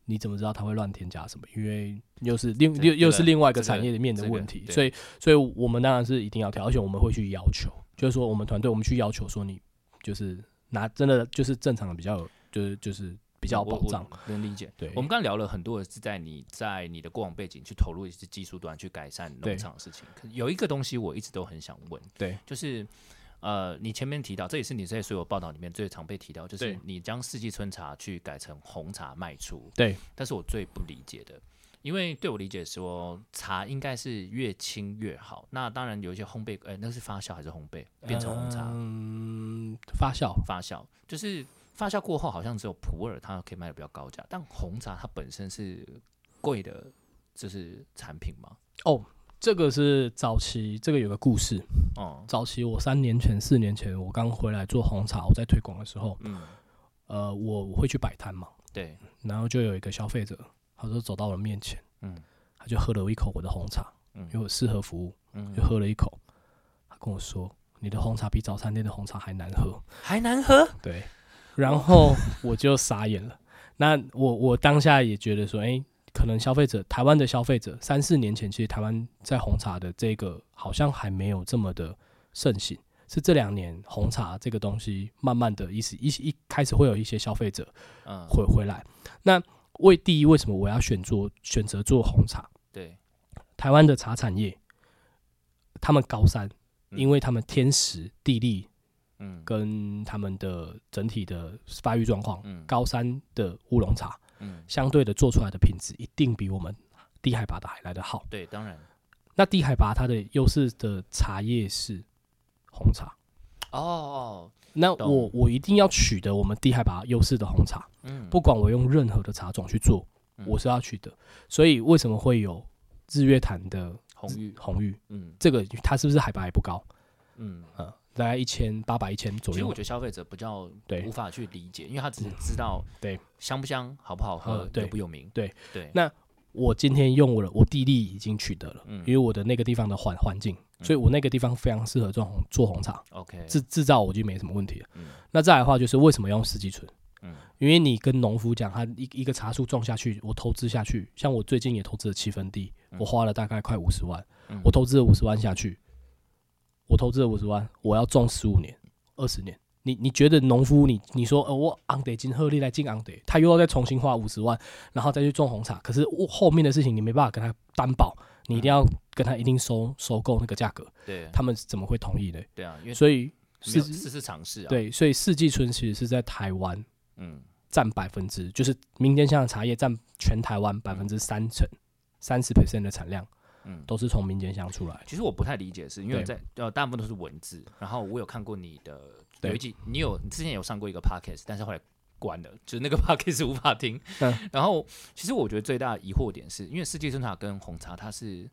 你怎么知道它会乱添加什么？因为又是另又又是另外一个产业里面的这个问题，对。所以所以我们当然是一定要挑，而且我们会去要求，就是说我们团队我们去要求说你就是拿真的就是正常的比较有，就是就是比较保障，能理解。对我们刚刚聊了很多的是在你在你的过往背景去投入一些技术端去改善农场的事情。可有一个东西我一直都很想问，对，就是呃，你前面提到，这也是你在所有报道里面最常被提到，就是你将四季春茶去改成红茶卖出。对，但是我最不理解的。因为对我理解说，茶应该是越轻越好。那当然有一些烘焙，呃，那是发酵还是烘焙变成红茶？嗯，发酵，发酵就是发酵过后，好像只有普洱它可以卖的比较高价，但红茶它本身是贵的，就是产品嘛。哦，这个是早期，这个有个故事。哦，早期我三年前、四年前，我刚回来做红茶，我在推广的时候，嗯，呃，我我会去摆摊嘛，对，然后就有一个消费者，他说走到我面前，嗯。他就喝了一口我的红茶，嗯。因为我适合服务，嗯。就喝了一口，他跟我说：“你的红茶比早餐店的红茶还难喝。还难喝。”对，然后我就傻眼了。那我我当下也觉得说，哎、可能消费者台湾的消费者三四年前，其实台湾在红茶的这个好像还没有这么的盛行，是这两年红茶这个东西慢慢的一时一一开始会有一些消费者嗯，回回来。那为第一，为什么我要选做选择做红茶？对，台湾的茶产业，他们高山，嗯因为他们天时地利嗯跟他们的整体的发育状况，嗯高山的乌龙茶嗯，相对的做出来的品质一定比我们低海拔的还来的好。对，当然。那低海拔它的优势的茶叶是红茶，哦哦，那我我一定要取得我们低海拔优势的红茶，嗯，不管我用任何的茶种去做，嗯我是要取得。所以为什么会有日月潭的红玉，红玉？嗯这个它是不是海拔也不高？嗯。嗯，大概一千八百一千左右其实我觉。得消费者比较对无法去理解，因为他只是知道对香不香、好不好喝有不有名。对对，那我今天用我的我地利已经取得了，因为我的那个地方的环环境，所以我那个地方非常适合做红做红茶。OK，制制造我就没什么问题了。那再来的话就是为什么要用四季春？嗯，因为你跟农夫讲，他一一个茶树种下去，我投资下去，像我最近也投资了七分地，我花了大概快五十万，我投资了五十万下去，我投资了五十万，我要种十五年、二十年。你你觉得农夫，你你说呃我昂得金鹤利来进昂得，他又要再重新花五十万，然后再去种红茶，可是后面的事情你没办法跟他担保，你一定要跟他一定收收购那个价格，对，他们怎么会同意呢？对啊，因为所以是试试尝试啊，对，所以四季春其实是在台湾，嗯，占百分之就是民间香的茶叶占全台湾百分之三成，三十 percent 的产量。嗯，都是从民间乡出来。其实我不太理解，是因为在呃大部分都是文字。然后我有看过你的有一集，你有你之前有上过一个 podcast，但是后来关了，就是那个 podcast 无法听。然后其实我觉得最大的疑惑点是因为世界春茶跟红茶，它是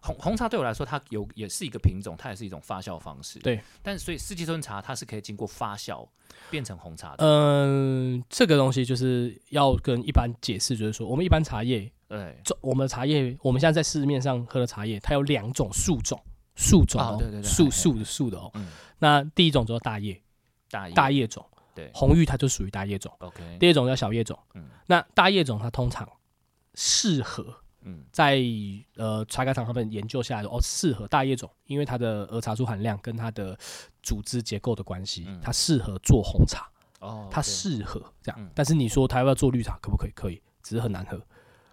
红红茶对我来说，它有也是一个品种，它也是一种发酵方式。对，但所以四季春茶它是可以经过发酵变成红茶的。嗯，这个东西就是要跟一般解释，就是说我们一般茶叶。对，我们的茶叶，我们现在在市面上喝的茶叶，它有两种树种，树种哦，对对对，树树的树的哦。那第一种叫大叶，大叶大叶种，对，红玉它就属于大叶种。OK，第二种叫小叶种。嗯，那大叶种它通常适合，嗯，在呃茶改厂他们研究下来的哦，适合大叶种，因为它的儿茶素含量跟它的组织结构的关系，它适合做红茶。哦，它适合这样。但是你说它要不要做绿茶，可不可以？可以，只是很难喝。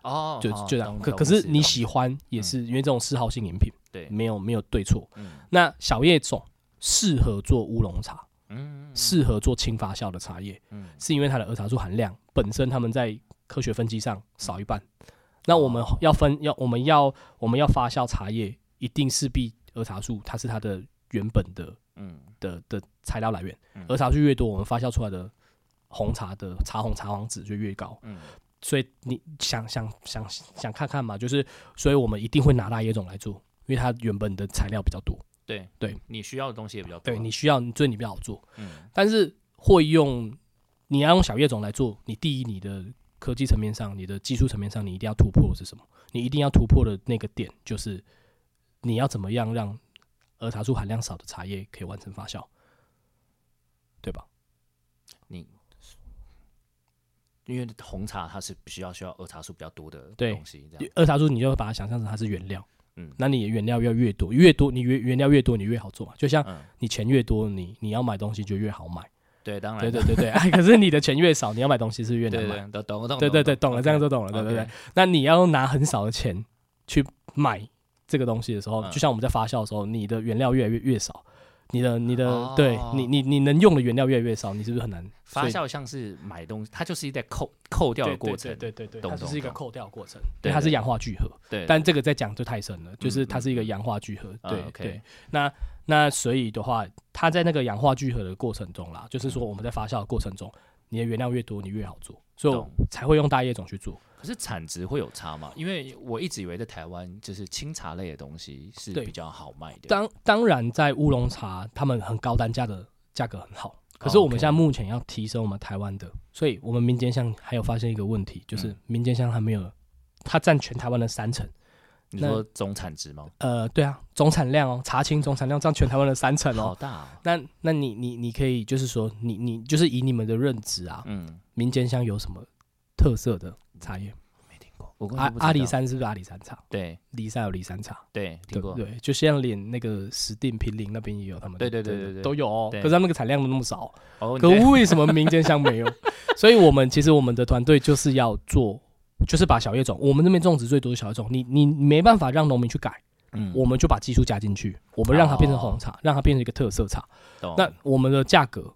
哦，就就这样。可可是你喜欢也是因为这种嗜好性饮品，对，没有没有对错。那小叶种适合做乌龙茶，嗯，适合做轻发酵的茶叶，嗯，是因为它的儿茶素含量本身他们在科学分析上少一半。那我们要分要我们要我们要发酵茶叶，一定势必儿茶素它是它的原本的，嗯的的材料来源。儿茶素越多，我们发酵出来的红茶的茶红茶黄值就越高。嗯。所以你想想想想看看嘛，就是所以我们一定会拿大叶种来做，因为它原本的材料比较多。对对，你需要的东西也比较多。对你需要，所以你比较好做。嗯，但是会用你要用小叶种来做，你第一你的科技层面上，你的技术层面上，你一定要突破的是什么？你一定要突破的那个点就是你要怎么样让儿茶素含量少的茶叶可以完成发酵，对吧？你。因为红茶它是需要需要二茶素比较多的东西，这样。二茶素你就把它想象成它是原料，嗯，那你原料要越多，越多你原原料越多你越好做嘛，就像你钱越多，你你要买东西就越好买，对，当然，对对对对，哎，可是你的钱越少，你要买东西是越难买，懂懂懂，对对对，懂了，这样就懂了，对对对，那你要拿很少的钱去买这个东西的时候，就像我们在发酵的时候，你的原料越来越越少。你的你的对你你你能用的原料越来越少，你是不是很难发酵？像是买东西，它就是一在扣扣掉的过程，对对对，它就是一个扣掉过程。对，它是氧化聚合。对，但这个在讲就太深了，就是它是一个氧化聚合。对对，那那所以的话，它在那个氧化聚合的过程中啦，就是说我们在发酵的过程中，你的原料越多，你越好做，所以才会用大叶种去做。可是产值会有差吗？因为我一直以为在台湾就是清茶类的东西是比较好卖的。当当然，在乌龙茶，他们很高单价的价格很好。可是我们现在目前要提升我们台湾的，所以我们民间香还有发现一个问题，就是民间香还没有，它占全台湾的三成。你说总产值吗？呃，对啊，总产量哦，茶青总产量占全台湾的三成哦，好大。哦那那你你你可以就是说，你你就是以你们的认知啊，嗯，民间香有什么特色的？茶叶没听过，阿阿里山是不是阿里山茶？对，骊山有骊山茶，对，听过。对，就像连那个石定平林那边也有他们，对对对对对，都有哦。可是他们那个产量都那么少，可为什么民间香没有？所以我们其实我们的团队就是要做，就是把小叶种，我们这边种植最多的小叶种，你你没办法让农民去改，嗯，我们就把技术加进去，我们让它变成红茶，让它变成一个特色茶。那我们的价格。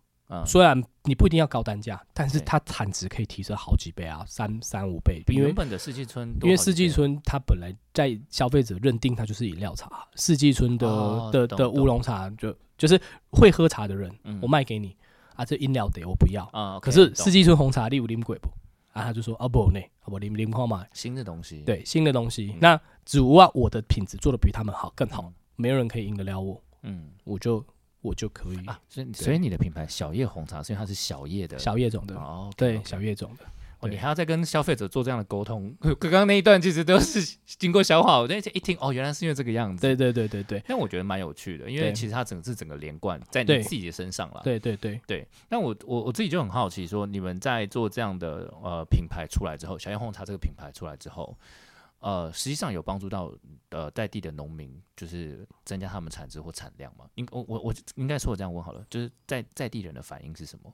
虽然你不一定要高单价，但是它产值可以提升好几倍啊，三三五倍。比原本的四季春，因为四季春它本来在消费者认定它就是饮料茶，四季春的的的乌龙茶就就是会喝茶的人，我卖给你啊，这饮料得我不要啊。可是四季春红茶，你有啉贵不？啊，他就说啊不呢，我啉啉看嘛，新的东西，对新的东西。那只不过我的品质做的比他们好更好，没有人可以赢得了我。嗯，我就。我就可以啊，所以所以你的品牌小叶红茶，所以它是小叶的小叶种的哦，对，小叶种的。哦，你还要再跟消费者做这样的沟通。刚刚那一段其实都是经过消化，我那一听哦，原来是因为这个样子。对对对对对。但我觉得蛮有趣的，因为其实它整个是整个连贯在你自己的身上了。对对对对。那我我我自己就很好奇，说你们在做这样的呃品牌出来之后，小叶红茶这个品牌出来之后，呃，实际上有帮助到呃在地的农民，就是增加他们产值或产量吗？应我我我应该说我这样问好了，就是在在地人的反应是什么？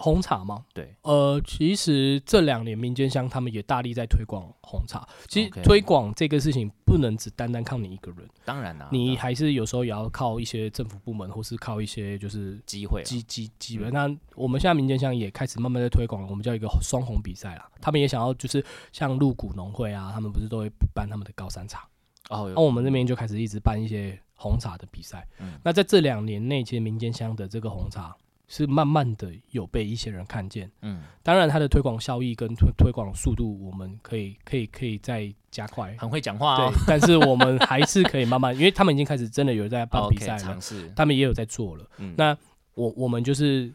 红茶吗？对，呃，其实这两年民间乡他们也大力在推广红茶。其实推广这个事情不能只单单靠你一个人，当然啦，你还是有时候也要靠一些政府部门，或是靠一些就是机会、机机机会。那我们现在民间乡也开始慢慢在推广，我们叫一个双红比赛啦。他们也想要就是像鹿谷农会啊，他们不是都会办他们的高山茶哦，那我们这边就开始一直办一些红茶的比赛。那在这两年内，其实民间乡的这个红茶。是慢慢的有被一些人看见，嗯，当然它的推广效益跟推推广速度，我们可以可以可以再加快。很会讲话哦，但是我们还是可以慢慢，因为他们已经开始真的有在办比赛了，他们也有在做了。嗯那我我们就是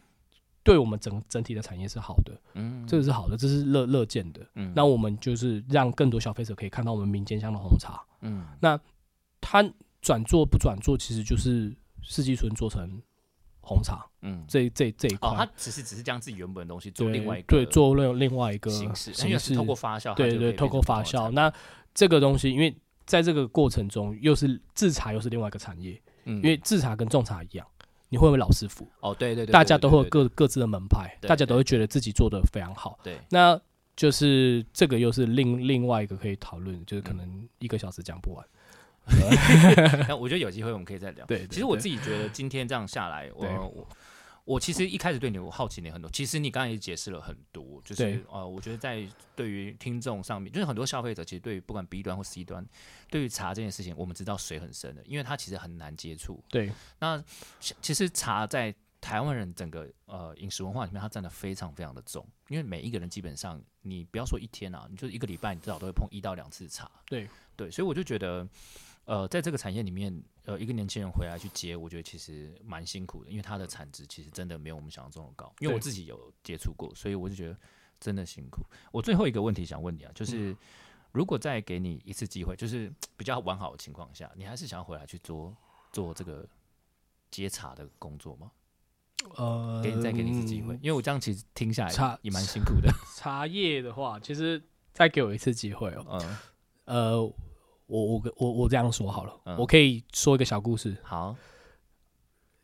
对我们整整体的产业是好的，嗯，这个是好的，这是乐乐见的。嗯，那我们就是让更多消费者可以看到我们民间乡的红茶。嗯，那他转做不转做，其实就是四季春做成。红茶，嗯，这这这一块，他只是只是将自己原本的东西做另外一个，对，做另另外一个形式，形式透过发酵，对对，透过发酵。那这个东西，因为在这个过程中，又是制茶，又是另外一个产业，嗯，因为制茶跟种茶一样，你会不会老师傅？哦，对对对，大家都会有各各自的门派，大家都会觉得自己做的非常好，对。那就是这个又是另另外一个可以讨论，就是可能一个小时讲不完。那我觉得有机会我们可以再聊。对，其实我自己觉得今天这样下来，我我我其实一开始对你我好奇你很多。其实你刚才也解释了很多，就是呃，我觉得在对于听众上面，就是很多消费者其实对于不管 B 端或 C 端，对于茶这件事情，我们知道水很深的，因为它其实很难接触。对，那其实茶在台湾人整个呃饮食文化里面，它占的非常非常的重，因为每一个人基本上，你不要说一天啊，你就一个礼拜，你至少都会碰一到两次茶。对对，所以我就觉得。呃，在这个产业里面，呃，一个年轻人回来去接，我觉得其实蛮辛苦的，因为它的产值其实真的没有我们想象中的高。因为我自己有接触过，所以我就觉得真的辛苦。我最后一个问题想问你啊，就是如果再给你一次机会，就是比较完好的情况下，你还是想要回来去做做这个接茶的工作吗？呃，给你再给你一次机会，因为我这样其实听下来也蛮辛苦的。茶叶的话，其实再给我一次机会哦。嗯，呃。我我我我这样说好了，我可以说一个小故事。好，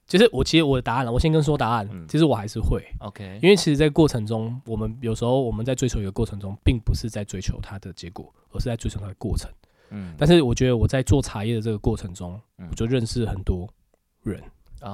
其实我其实我的答案了，我先跟说答案。其实我还是会，OK。因为其实，在过程中，我们有时候我们在追求一个过程中，并不是在追求它的结果，而是在追求它的过程。嗯。但是我觉得我在做茶叶的这个过程中，我就认识很多人。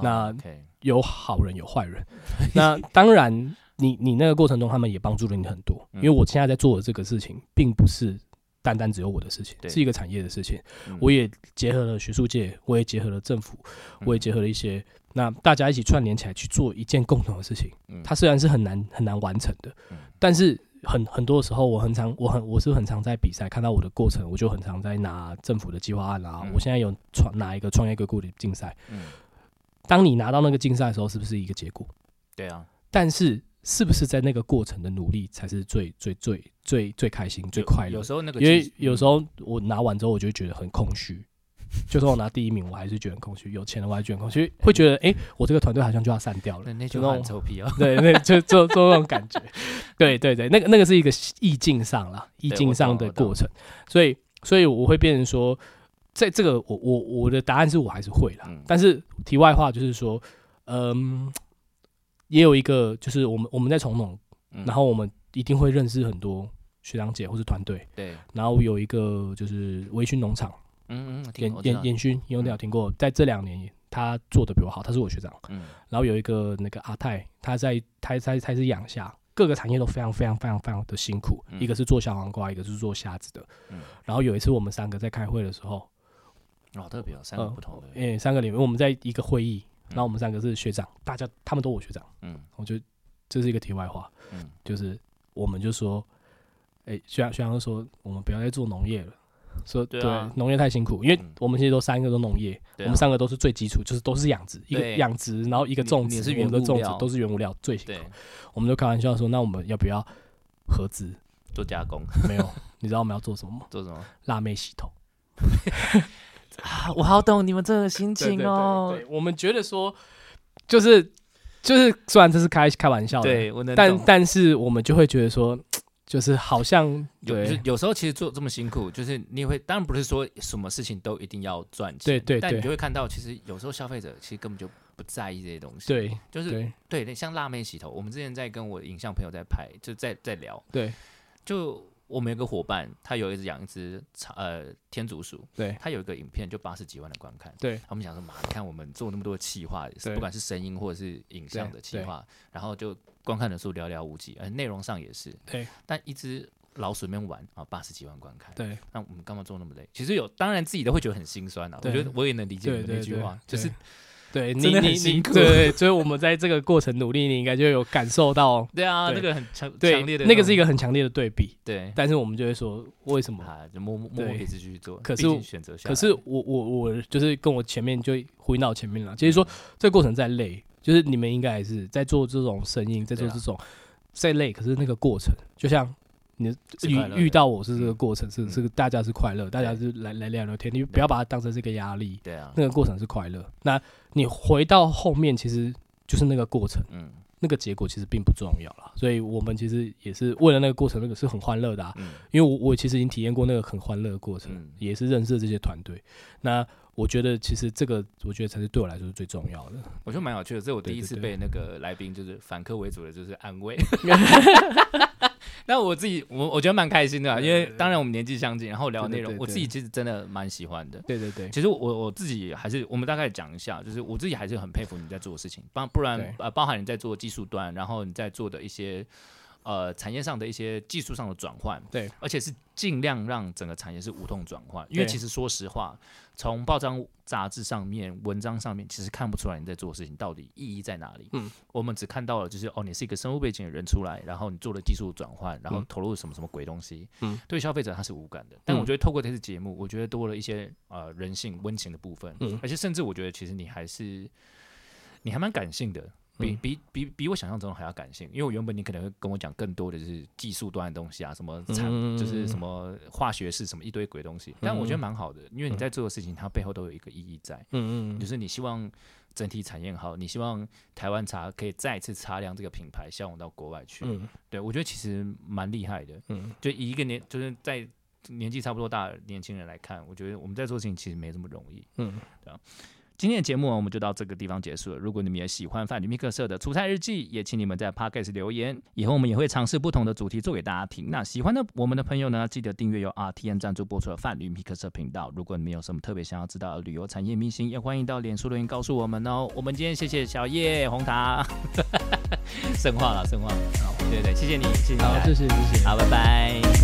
那有好人有坏人。那当然，你你那个过程中，他们也帮助了你很多。因为我现在在做的这个事情，并不是。单单只有我的事情，是一个产业的事情。我也结合了学术界，我也结合了政府，我也结合了一些，那大家一起串联起来去做一件共同的事情。嗯它虽然是很难很难完成的，但是很很多时候，我很常我很我是很常在比赛看到我的过程，我就很常在拿政府的计划案啊。我现在有创拿一个创业硅谷的竞赛。当你拿到那个竞赛的时候，是不是一个结果？对啊，但是。是不是在那个过程的努力才是最最最最最开心、最快乐？有时候那个，因为有时候我拿完之后，我就觉得很空虚。就算我拿第一名，我还是觉得很空虚。有钱了，我还觉得空虚，会觉得哎，我这个团队好像就要散掉了。那就那种臭屁哦，对，那就就就那种感觉。对对对，那个那个是一个意境上啦，意境上的过程。所以所以我会变成说，在这个我我我的答案是我还是会了。但是题外话就是说，嗯。也有一个，就是我们我们在从农，然后我们一定会认识很多学长姐或是团队。对，然后有一个就是微醺农场，嗯嗯，烟烟烟熏，有没有听过？在这两年他做的比我好，他是我学长。嗯，然后有一个那个阿泰，他在他他他是养虾，各个产业都非常非常非常非常的辛苦。一个是做小黄瓜，一个是做虾子的。嗯，然后有一次我们三个在开会的时候，哦，特别有三个不同的，诶，三个里面我们在一个会议。然后我们三个是学长，大家他们都我学长，嗯，我觉得这是一个题外话，嗯，就是我们就说，哎，学长学长说，我们不要再做农业了，说对，农业太辛苦，因为我们其实都三个都农业，我们三个都是最基础，就是都是养殖，一个养殖，然后一个种植，我们的种植都是原物料最辛苦，我们就开玩笑说，那我们要不要合资？做加工，没有。你知道我们要做什么吗？做什么？辣妹洗头。啊，我好懂你们这个心情哦。对，我们觉得说，就是就是，虽然这是开开玩笑的，对，我能，但但是我们就会觉得说，就是好像有有时候其实做这么辛苦，就是你会，当然不是说什么事情都一定要赚钱，对对，但你就会看到，其实有时候消费者其实根本就不在意这些东西，对，就是对，像辣妹洗头，我们之前在跟我影像朋友在拍，就在在聊，对，就。我们有个伙伴，他有一只养一只呃天竺鼠，对，他有一个影片就八十几万的观看，对，他们想说嘛，你看我们做那么多的企划，不管是声音或者是影像的企划，然后就观看人数寥寥无几，而内容上也是，对，但一只老鼠面玩啊，八十几万观看，对，那我们干嘛做那么累？其实有，当然自己都会觉得很心酸啊，我觉得我也能理解你那句话，就是。对你，你你对，所以我们在这个过程努力，你应该就有感受到。对啊，那个很强强烈的，那个是一个很强烈的对比。对，但是我们就会说，为什么？就默默默默一直继续做。可是选择，可是我我我就是跟我前面就呼应到前面了，就是说这个过程再累，就是你们应该还是在做这种声音，在做这种再累，可是那个过程就像。你遇遇到我是这个过程，是是大家是快乐，大家是来来聊聊天，你不要把它当成是一个压力。对啊，那个过程是快乐。那你回到后面，其实就是那个过程，嗯，那个结果其实并不重要了。所以我们其实也是为了那个过程，那个是很欢乐的。嗯，因为我我其实已经体验过那个很欢乐的过程，也是认识这些团队。那我觉得其实这个，我觉得才是对我来说是最重要的。我觉得蛮有趣的，这是我第一次被那个来宾就是反客为主的，就是安慰。那我自己，我我觉得蛮开心的，因为当然我们年纪相近，然后聊内容，我自己其实真的蛮喜欢的。对对对，其实我我自己还是，我们大概讲一下，就是我自己还是很佩服你在做的事情，不不然呃，包含你在做技术端，然后你在做的一些。呃，产业上的一些技术上的转换，对，而且是尽量让整个产业是无痛转换。因为其实说实话，从报章杂志上面、文章上面，其实看不出来你在做的事情到底意义在哪里。嗯，我们只看到了就是哦，你是一个生物背景的人出来，然后你做了技术转换，然后投入什么什么鬼东西。嗯，对消费者他是无感的。但我觉得透过这次节目，我觉得多了一些呃人性温情的部分。嗯，而且甚至我觉得其实你还是你还蛮感性的。比比比比我想象中还要感性，因为我原本你可能会跟我讲更多的就是技术端的东西啊，什么产就是什么化学式什么一堆鬼东西，但我觉得蛮好的，因为你在做的事情，它背后都有一个意义在，嗯嗯，就是你希望整体产业好，你希望台湾茶可以再次擦亮这个品牌，销往到国外去，嗯，对我觉得其实蛮厉害的，嗯，就以一个年就是在年纪差不多大的年轻人来看，我觉得我们在做事情其实没这么容易，嗯，对啊。今天的节目我们就到这个地方结束了。如果你们也喜欢范旅密克社的出差日记，也请你们在 Podcast 留言。以后我们也会尝试不同的主题做给大家听。那喜欢的我们的朋友呢，记得订阅由 RTN 赞助播出的范旅密克社频道。如果你们有什么特别想要知道的旅游产业明星，也欢迎到脸书留言告诉我们哦。我们今天谢谢小叶红茶，生化了，生化了。好，对对，谢谢你，谢谢，好，谢谢，谢谢，好，拜拜。